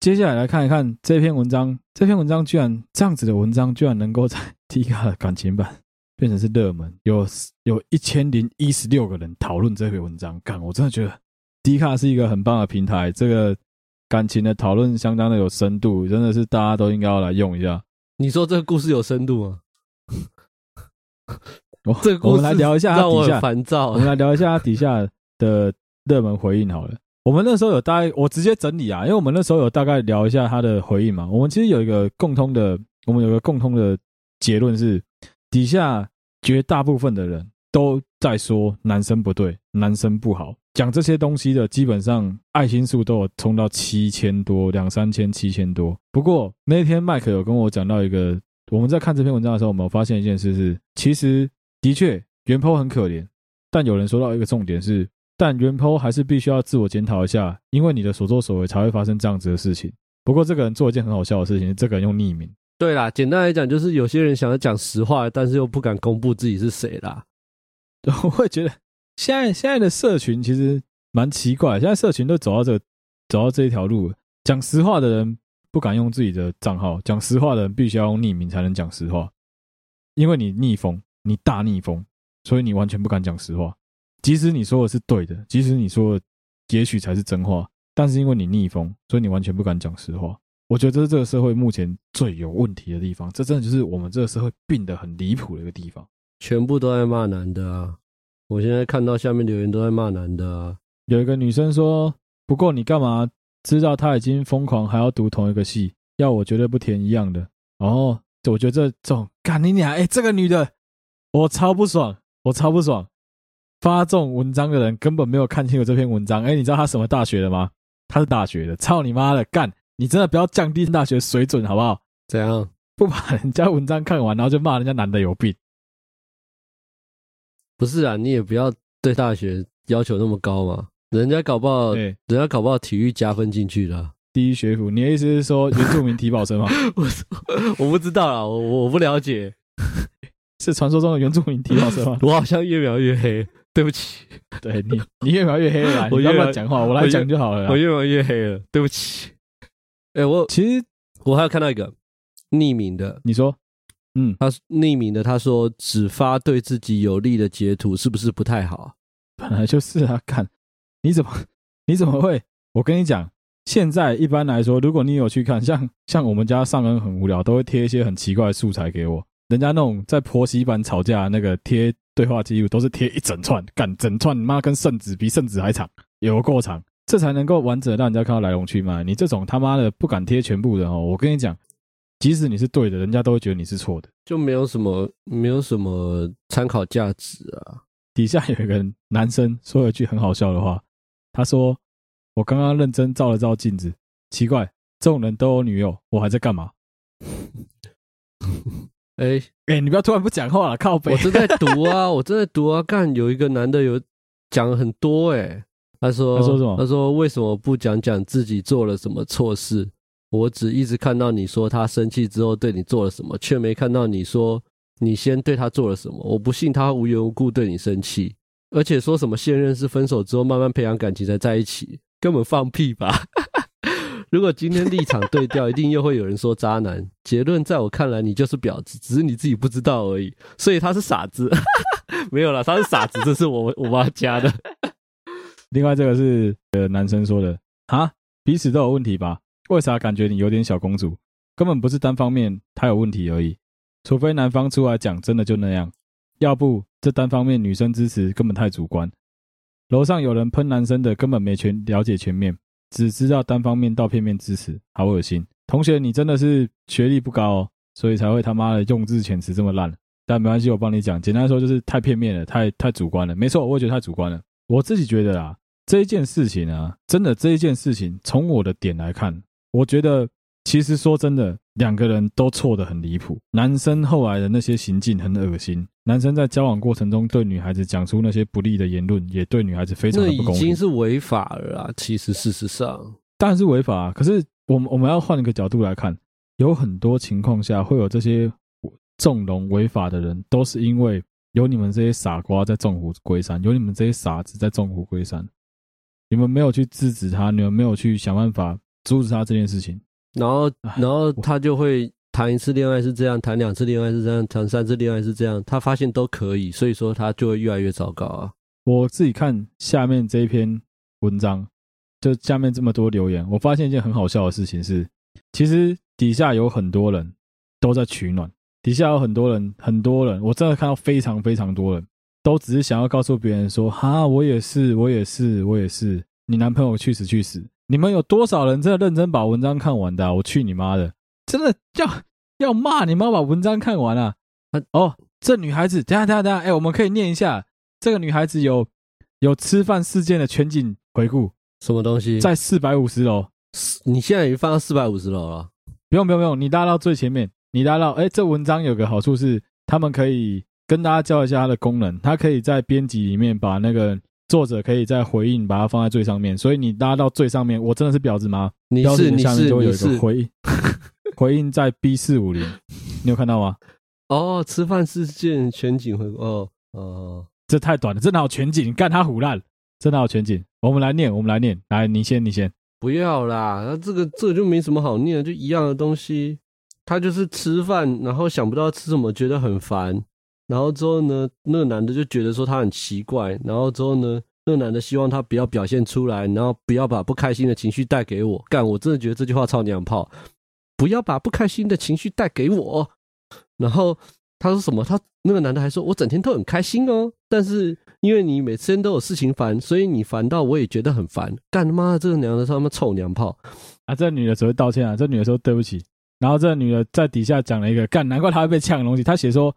接下来来看一看这篇文章，这篇文章居然这样子的文章，居然能够在 D 卡的感情版。变成是热门，有有一千零一十六个人讨论这篇文章。干，我真的觉得 D 卡是一个很棒的平台，这个感情的讨论相当的有深度，真的是大家都应该要来用一下。你说这个故事有深度吗？哦，这个故事我们来聊一下它底下烦躁。我们来聊一下它底下的热门回应好了。我们那时候有大概，我直接整理啊，因为我们那时候有大概聊一下他的回应嘛。我们其实有一个共通的，我们有一个共通的结论是。底下绝大部分的人都在说男生不对，男生不好，讲这些东西的基本上爱心数都有冲到七千多，两三千、七千多。不过那天麦克有跟我讲到一个，我们在看这篇文章的时候，我们有发现一件事是，其实的确原 PO 很可怜，但有人说到一个重点是，但原 PO 还是必须要自我检讨一下，因为你的所作所为才会发生这样子的事情。不过这个人做一件很好笑的事情，这个人用匿名。对啦，简单来讲就是有些人想要讲实话，但是又不敢公布自己是谁啦。我会觉得现在现在的社群其实蛮奇怪，现在社群都走到这、走到这一条路，讲实话的人不敢用自己的账号，讲实话的人必须要用匿名才能讲实话，因为你逆风，你大逆风，所以你完全不敢讲实话。即使你说的是对的，即使你说的也许才是真话，但是因为你逆风，所以你完全不敢讲实话。我觉得这是这个社会目前最有问题的地方，这真的就是我们这个社会病得很离谱的一个地方。全部都在骂男的啊！我现在看到下面留言都在骂男的啊。有一个女生说：“不过你干嘛知道他已经疯狂，还要读同一个系？要我绝对不填一样的。”哦，我觉得这这种干你娘！哎，这个女的，我超不爽，我超不爽。发这种文章的人根本没有看清楚这篇文章。哎，你知道他什么大学的吗？他是大学的，操你妈的干！你真的不要降低大学水准好不好？怎样？不把人家文章看完，然后就骂人家男的有病？不是啊，你也不要对大学要求那么高嘛。人家搞不好，人家搞不好体育加分进去的第一学府。你的意思是说 原住民体保生吗？我 我不知道啊，我我不了解，是传说中的原住民体保生吗？我好像越描越黑，对不起。对你，你越描越黑了。我要不要讲话？我来讲就好了。我越描越黑了，对不起。哎、欸，我其实我还有看到一个匿名的，你说，嗯，他匿名的，他说只发对自己有利的截图，是不是不太好？本来就是啊，看你怎么你怎么会？我跟你讲，现在一般来说，如果你有去看，像像我们家上恩很无聊，都会贴一些很奇怪的素材给我，人家那种在婆媳版吵架那个贴对话记录都是贴一整串，干整串妈跟圣旨比圣旨还长，有够长，这才能够完整让人家看到来龙去脉。你这种他妈的不敢贴全部的哦，我跟你讲，即使你是对的，人家都会觉得你是错的，就没有什么没有什么参考价值啊。底下有一个男生说了一句很好笑的话，他说：“我刚刚认真照了照镜子，奇怪，这种人都有女友，我还在干嘛？” 哎哎，你不要突然不讲话了，靠北！我正在读啊，我正在读啊。干，有一个男的有讲了很多哎、欸，他说他说什么？他说为什么不讲讲自己做了什么错事？我只一直看到你说他生气之后对你做了什么，却没看到你说你先对他做了什么。我不信他无缘无故对你生气，而且说什么现任是分手之后慢慢培养感情才在一起，根本放屁吧。如果今天立场对调，一定又会有人说渣男。结论在我看来，你就是婊子，只是你自己不知道而已。所以他是傻子，没有了，他是傻子，这是我我妈加的。另外这个是呃男生说的啊，彼此都有问题吧？为啥感觉你有点小公主？根本不是单方面他有问题而已，除非男方出来讲，真的就那样。要不这单方面女生支持根本太主观。楼上有人喷男生的，根本没全了解全面。只知道单方面到片面支持，好恶心！同学，你真的是学历不高，所以才会他妈的用字遣词这么烂。但没关系，我帮你讲。简单说就是太片面了，太太主观了。没错，我也觉得太主观了。我自己觉得啊，这一件事情啊，真的这一件事情，从我的点来看，我觉得其实说真的，两个人都错得很离谱。男生后来的那些行径很恶心。男生在交往过程中对女孩子讲出那些不利的言论，也对女孩子非常的不公已经是违法了啊！其实事实上当然是违法啊。可是我们我们要换一个角度来看，有很多情况下会有这些纵容违法的人，都是因为有你们这些傻瓜在纵虎归山，有你们这些傻子在纵虎归山。你们没有去制止他，你们没有去想办法阻止他这件事情，然后然后他就会。谈一次恋爱是这样，谈两次恋爱是这样，谈三次恋爱是这样，他发现都可以，所以说他就会越来越糟糕啊。我自己看下面这一篇文章，就下面这么多留言，我发现一件很好笑的事情是，其实底下有很多人都在取暖，底下有很多人，很多人，我真的看到非常非常多人，都只是想要告诉别人说，哈，我也是，我也是，我也是，你男朋友去死去死！你们有多少人真的认真把文章看完的啊？我去你妈的！真的要要骂你妈把文章看完啊！哦，这女孩子，等下等下等下，哎，我们可以念一下这个女孩子有有吃饭事件的全景回顾，什么东西？在四百五十楼，你现在已经放到四百五十楼了，不用不用不用，你拉到最前面，你拉到，哎，这文章有个好处是，他们可以跟大家教一下它的功能，它可以在编辑里面把那个作者可以在回应，把它放在最上面，所以你拉到最上面，我真的是婊子吗？你是你是就有一个回应。回应在 B 四五零，你有看到吗？哦，吃饭事件全景回顾哦哦，这太短了，这哪有全景？干他胡烂，这哪有全景？我们来念，我们来念，来你先，你先，不要啦，那这个这个就没什么好念的，就一样的东西。他就是吃饭，然后想不到吃什么，觉得很烦，然后之后呢，那个男的就觉得说他很奇怪，然后之后呢，那个男的希望他不要表现出来，然后不要把不开心的情绪带给我。干，我真的觉得这句话超娘炮。不要把不开心的情绪带给我。然后他说什么？他那个男的还说：“我整天都很开心哦，但是因为你每天都有事情烦，所以你烦到我也觉得很烦。”干他妈，这个娘的他妈臭娘炮啊！这女的只会道歉啊，这女的说对不起。然后这女的在底下讲了一个干，难怪她会被呛的东西。她写说：“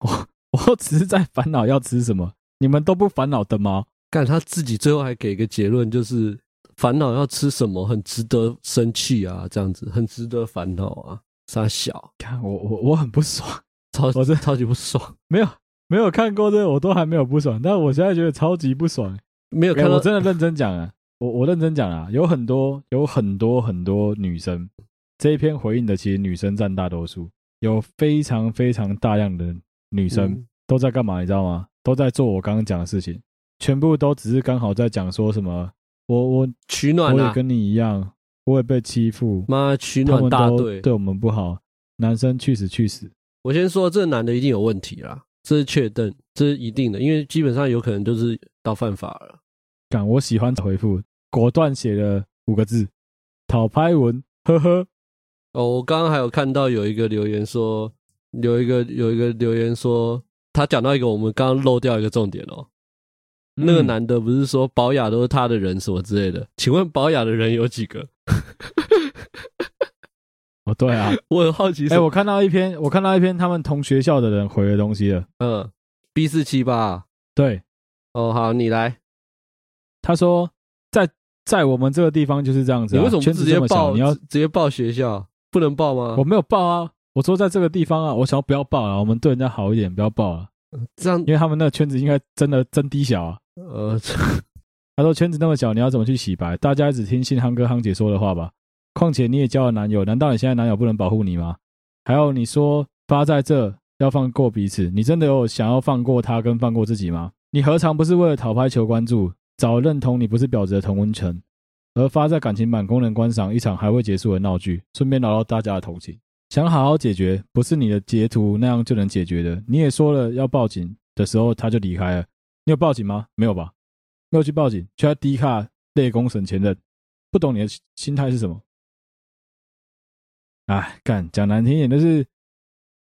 我我只是在烦恼要吃什么，你们都不烦恼的吗？”干，他自己最后还给一个结论，就是。烦恼要吃什么，很值得生气啊！这样子很值得烦恼啊！傻小，看我我我很不爽，超我这超级不爽。没有没有看过这个，我都还没有不爽，但我现在觉得超级不爽。没有看到，我真的认真讲啊！我我认真讲啊！有很多有很多很多女生这一篇回应的，其实女生占大多数，有非常非常大量的女生都在干嘛？你知道吗？都在做我刚刚讲的事情，全部都只是刚好在讲说什么。我我取暖，我也跟你一样，我也被欺负。妈，取暖大队对我们不好，男生去死去死。我先说，这个男的一定有问题啦，这是确定，这是一定的，因为基本上有可能就是到犯法了。敢，我喜欢回复，果断写了五个字：讨拍文，呵呵。哦，我刚刚还有看到有一个留言说，有一个有一个留言说。他讲到一个我们刚刚漏掉一个重点哦。那个男的不是说保雅都是他的人什么之类的？请问保雅的人有几个？哦，对啊，我很好奇。哎，我看到一篇，我看到一篇他们同学校的人回的东西了。嗯，B 四七八，对。哦，好，你来。他说，在在我们这个地方就是这样子。你为什么不直接报？你要直接报学校？不能报吗？我没有报啊，我说在这个地方啊，我想要不要报啊？我们对人家好一点，不要报啊。这样，因为他们那个圈子应该真的真低小啊。呃，他说圈子那么小，你要怎么去洗白？大家只听信夯哥夯姐说的话吧。况且你也交了男友，难道你现在男友不能保护你吗？还有你说发在这要放过彼此，你真的有想要放过他跟放过自己吗？你何尝不是为了讨拍求关注，找认同你不是婊子的同温层，而发在感情版供人观赏一场还未结束的闹剧，顺便捞到大家的同情？想好好解决，不是你的截图那样就能解决的。你也说了要报警的时候，他就离开了。你有报警吗？没有吧？没有去报警，却在低卡内公审前任，不懂你的心态是什么？哎，干讲难听一点就是，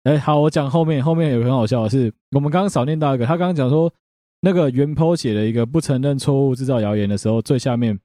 哎，好，我讲后面，后面有个很好笑的是，我们刚刚少念到一个，他刚刚讲说那个原 po 写了一个不承认错误、制造谣言的时候，最下面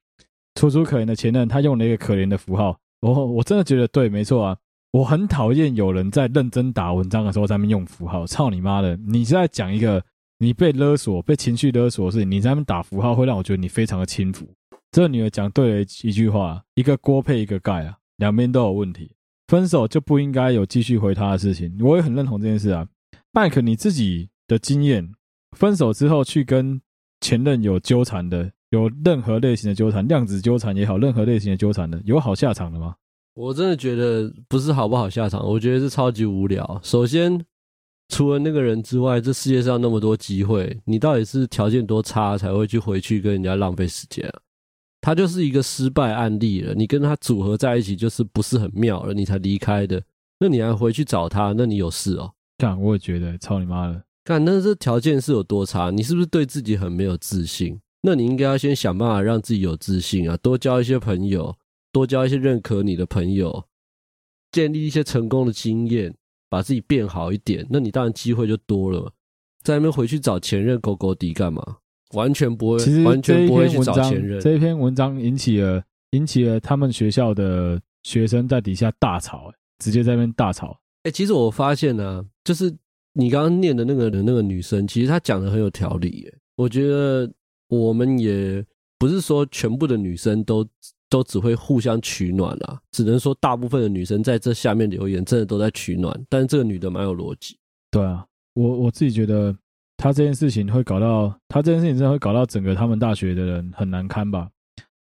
楚楚可怜的前任，他用了一个可怜的符号。我我真的觉得对，没错啊，我很讨厌有人在认真打文章的时候在那边用符号，操你妈的！你是在讲一个。你被勒索、被情绪勒索的事情，你在那边打符号，会让我觉得你非常的轻浮。这女的讲对了一句话：一个锅配一个盖啊，两边都有问题。分手就不应该有继续回他的事情。我也很认同这件事啊。麦克，你自己的经验，分手之后去跟前任有纠缠的，有任何类型的纠缠，量子纠缠也好，任何类型的纠缠的，有好下场的吗？我真的觉得不是好不好下场，我觉得是超级无聊。首先。除了那个人之外，这世界上那么多机会，你到底是条件多差才会去回去跟人家浪费时间啊？他就是一个失败案例了。你跟他组合在一起就是不是很妙了，你才离开的。那你还回去找他，那你有事哦？干，我也觉得，操你妈的！干，那这条件是有多差？你是不是对自己很没有自信？那你应该要先想办法让自己有自信啊，多交一些朋友，多交一些认可你的朋友，建立一些成功的经验。把自己变好一点，那你当然机会就多了。在那边回去找前任勾勾底干嘛？完全不会，其实完全不会去找前任。这一篇文章引起了引起了他们学校的学生在底下大吵，直接在那边大吵。哎、欸，其实我发现呢、啊，就是你刚刚念的那个人，那个女生，其实她讲的很有条理。耶。我觉得我们也不是说全部的女生都。都只会互相取暖啦，只能说大部分的女生在这下面留言，真的都在取暖。但是这个女的蛮有逻辑。对啊，我我自己觉得，她这件事情会搞到，她这件事情真的会搞到整个他们大学的人很难堪吧？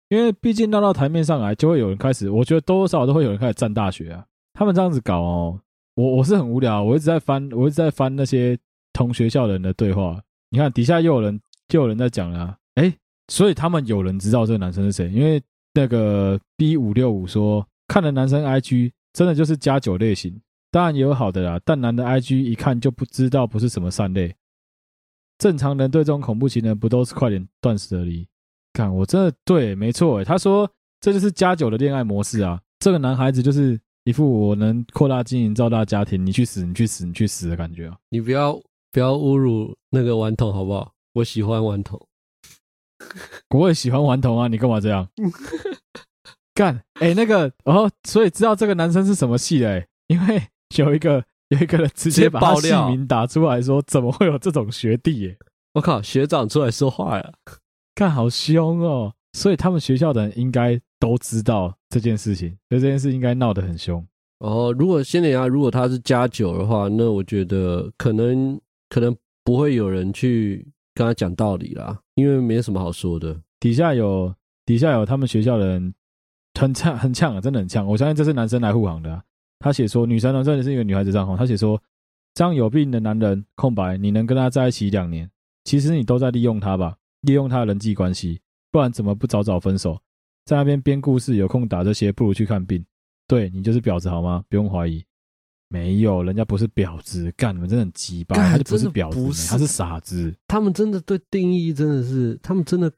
因为毕竟闹到台面上来，就会有人开始，我觉得多多少少都会有人开始站大学啊。他们这样子搞哦，我我是很无聊，我一直在翻，我一直在翻那些同学校的人的对话。你看底下又有人，就有人在讲了，哎，所以他们有人知道这个男生是谁，因为。那个 B 五六五说，看了男生 IG 真的就是加九类型，当然也有好的啦，但男的 IG 一看就不知道不是什么善类。正常人对这种恐怖情人不都是快点断舍离？看我真的对，没错，他说这就是加九的恋爱模式啊，这个男孩子就是一副我能扩大经营造大家庭，你去死你去死你去死的感觉啊！你不要不要侮辱那个顽童好不好？我喜欢顽童。我也喜欢顽童啊！你干嘛这样？干哎、欸，那个哦，所以知道这个男生是什么系的、欸？因为有一个 有一个人直接把他姓名打出来说，怎么会有这种学弟、欸？我靠，学长出来说话呀！干好凶哦！所以他们学校的人应该都知道这件事情，所以这件事应该闹得很凶。哦，如果先点啊，如果他是加九的话，那我觉得可能可能不会有人去。跟他讲道理啦，因为没什么好说的。底下有底下有他们学校的人很呛很呛啊，真的很呛。我相信这是男生来护航的。他写说，女生呢，这里是一个女孩子账号。他写说，这样有病的男人空白，你能跟他在一起两年，其实你都在利用他吧，利用他的人际关系，不然怎么不早早分手？在那边编故事，有空打这些，不如去看病。对，你就是婊子好吗？不用怀疑。没有，人家不是婊子，干你们真的很鸡巴，他就不是婊子，他是傻子。他们真的对定义真的是，他们真的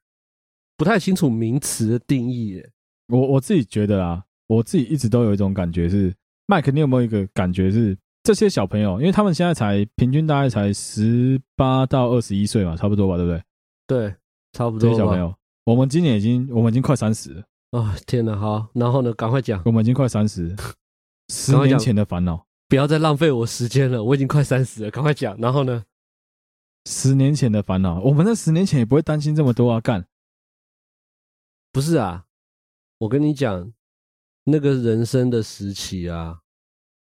不太清楚名词的定义耶。我我自己觉得啊，我自己一直都有一种感觉是，麦克，你有没有一个感觉是，这些小朋友，因为他们现在才平均大概才十八到二十一岁嘛，差不多吧，对不对？对，差不多。这些小朋友，我们今年已经，我们已经快三十了。啊、哦，天哪！好，然后呢？赶快讲。我们已经快三十，十年前的烦恼，不要再浪费我时间了。我已经快三十了，赶快讲。然后呢？十年前的烦恼，我们在十年前也不会担心这么多啊！干，不是啊，我跟你讲，那个人生的时期啊，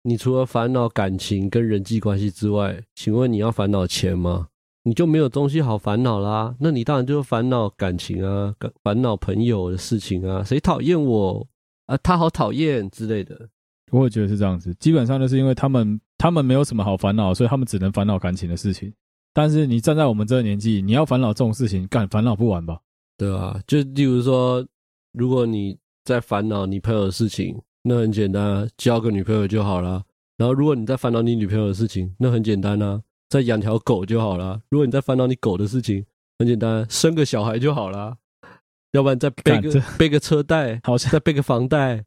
你除了烦恼感情跟人际关系之外，请问你要烦恼钱吗？你就没有东西好烦恼啦？那你当然就烦恼感情啊，烦恼朋友的事情啊，谁讨厌我啊？他好讨厌之类的。我也觉得是这样子，基本上就是因为他们他们没有什么好烦恼，所以他们只能烦恼感情的事情。但是你站在我们这个年纪，你要烦恼这种事情，干烦恼不完吧？对啊，就例如说，如果你在烦恼你朋友的事情，那很简单啊，交个女朋友就好了。然后如果你在烦恼你女朋友的事情，那很简单啊，再养条狗就好了。如果你在烦恼你狗的事情，很简单，生个小孩就好了。要不然再背个背个车贷，好像再背个房贷，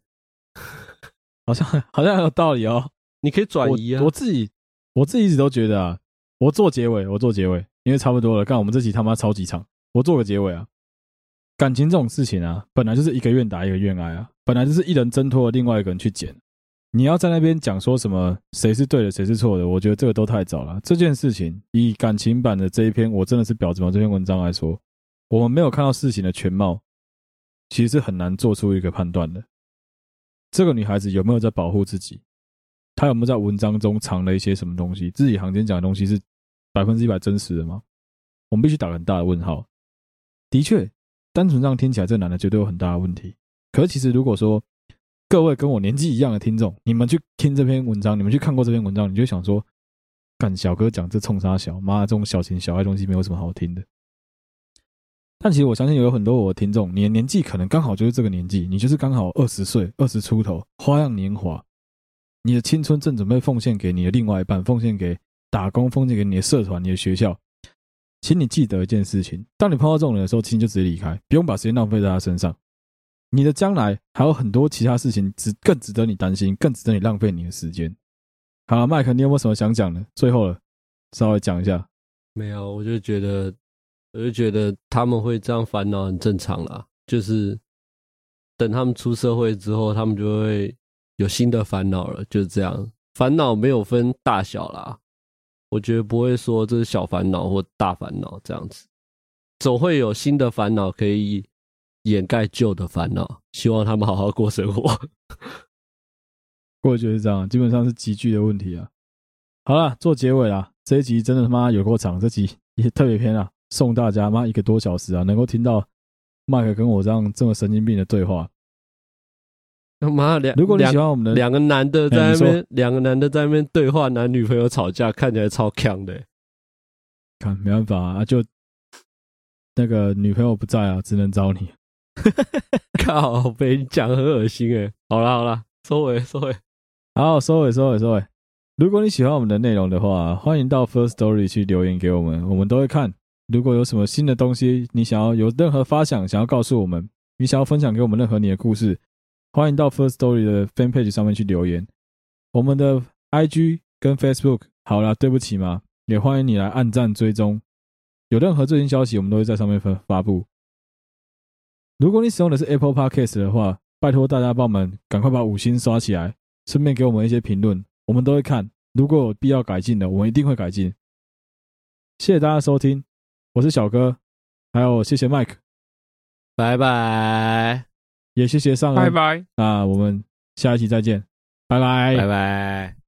好像 好像很有道理哦。你可以转移啊。我，我自己我自己一直都觉得啊。我做结尾，我做结尾，因为差不多了。看我们这集他妈超级长，我做个结尾啊。感情这种事情啊，本来就是一个愿打一个愿挨啊，本来就是一人挣脱了另外一个人去捡。你要在那边讲说什么谁是对的，谁是错的，我觉得这个都太早了。这件事情以感情版的这一篇，我真的是婊子吗？这篇文章来说，我们没有看到事情的全貌，其实是很难做出一个判断的。这个女孩子有没有在保护自己？她有没有在文章中藏了一些什么东西？字里行间讲的东西是？百分之一百真实的吗？我们必须打个很大的问号。的确，单纯这样听起来，这男的绝对有很大的问题。可是，其实如果说各位跟我年纪一样的听众，你们去听这篇文章，你们去看过这篇文章，你就想说，干小哥讲这冲三小，妈这种小情小爱东西没有什么好听的。但其实我相信有很多我的听众，你的年纪可能刚好就是这个年纪，你就是刚好二十岁、二十出头，花样年华，你的青春正准备奉献给你的另外一半，奉献给。打工奉献给你的社团、你的学校，请你记得一件事情：当你碰到这种人的时候，请就直接离开，不用把时间浪费在他身上。你的将来还有很多其他事情，值更值得你担心，更值得你浪费你的时间。好了，麦克，你有没有什么想讲的？最后了，稍微讲一下。没有，我就觉得，我就觉得他们会这样烦恼很正常啦。就是等他们出社会之后，他们就会有新的烦恼了。就是这样，烦恼没有分大小啦。我觉得不会说这是小烦恼或大烦恼这样子，总会有新的烦恼可以掩盖旧的烦恼。希望他们好好过生活。我觉得是这样，基本上是集聚的问题啊。好了，做结尾啦。这一集真的他妈有够长，这集也特别偏啊，送大家妈一个多小时啊，能够听到麦克跟我这样这么神经病的对话。妈两，如果你喜欢我们的两个男的在那边，两个男的在那边对话，男女朋友吵架，看起来超强的。看，没办法啊，就那个女朋友不在啊，只能找你。靠，被你讲很恶心哎。好了好了，收尾收尾，好收尾收尾收尾。如果你喜欢我们的内容的话，欢迎到 First Story 去留言给我们，我们都会看。如果有什么新的东西，你想要有任何发想，想要告诉我们，你想要分享给我们任何你的故事。欢迎到 First Story 的 Fan Page 上面去留言，我们的 IG 跟 Facebook 好了，对不起嘛，也欢迎你来按赞追踪，有任何最新消息，我们都会在上面发发布。如果你使用的是 Apple Podcast 的话，拜托大家帮我们赶快把五星刷起来，顺便给我们一些评论，我们都会看。如果有必要改进的，我们一定会改进。谢谢大家收听，我是小哥，还有谢谢 Mike，拜拜。也谢谢上恩，拜拜。那我们下一期再见，拜拜，拜拜。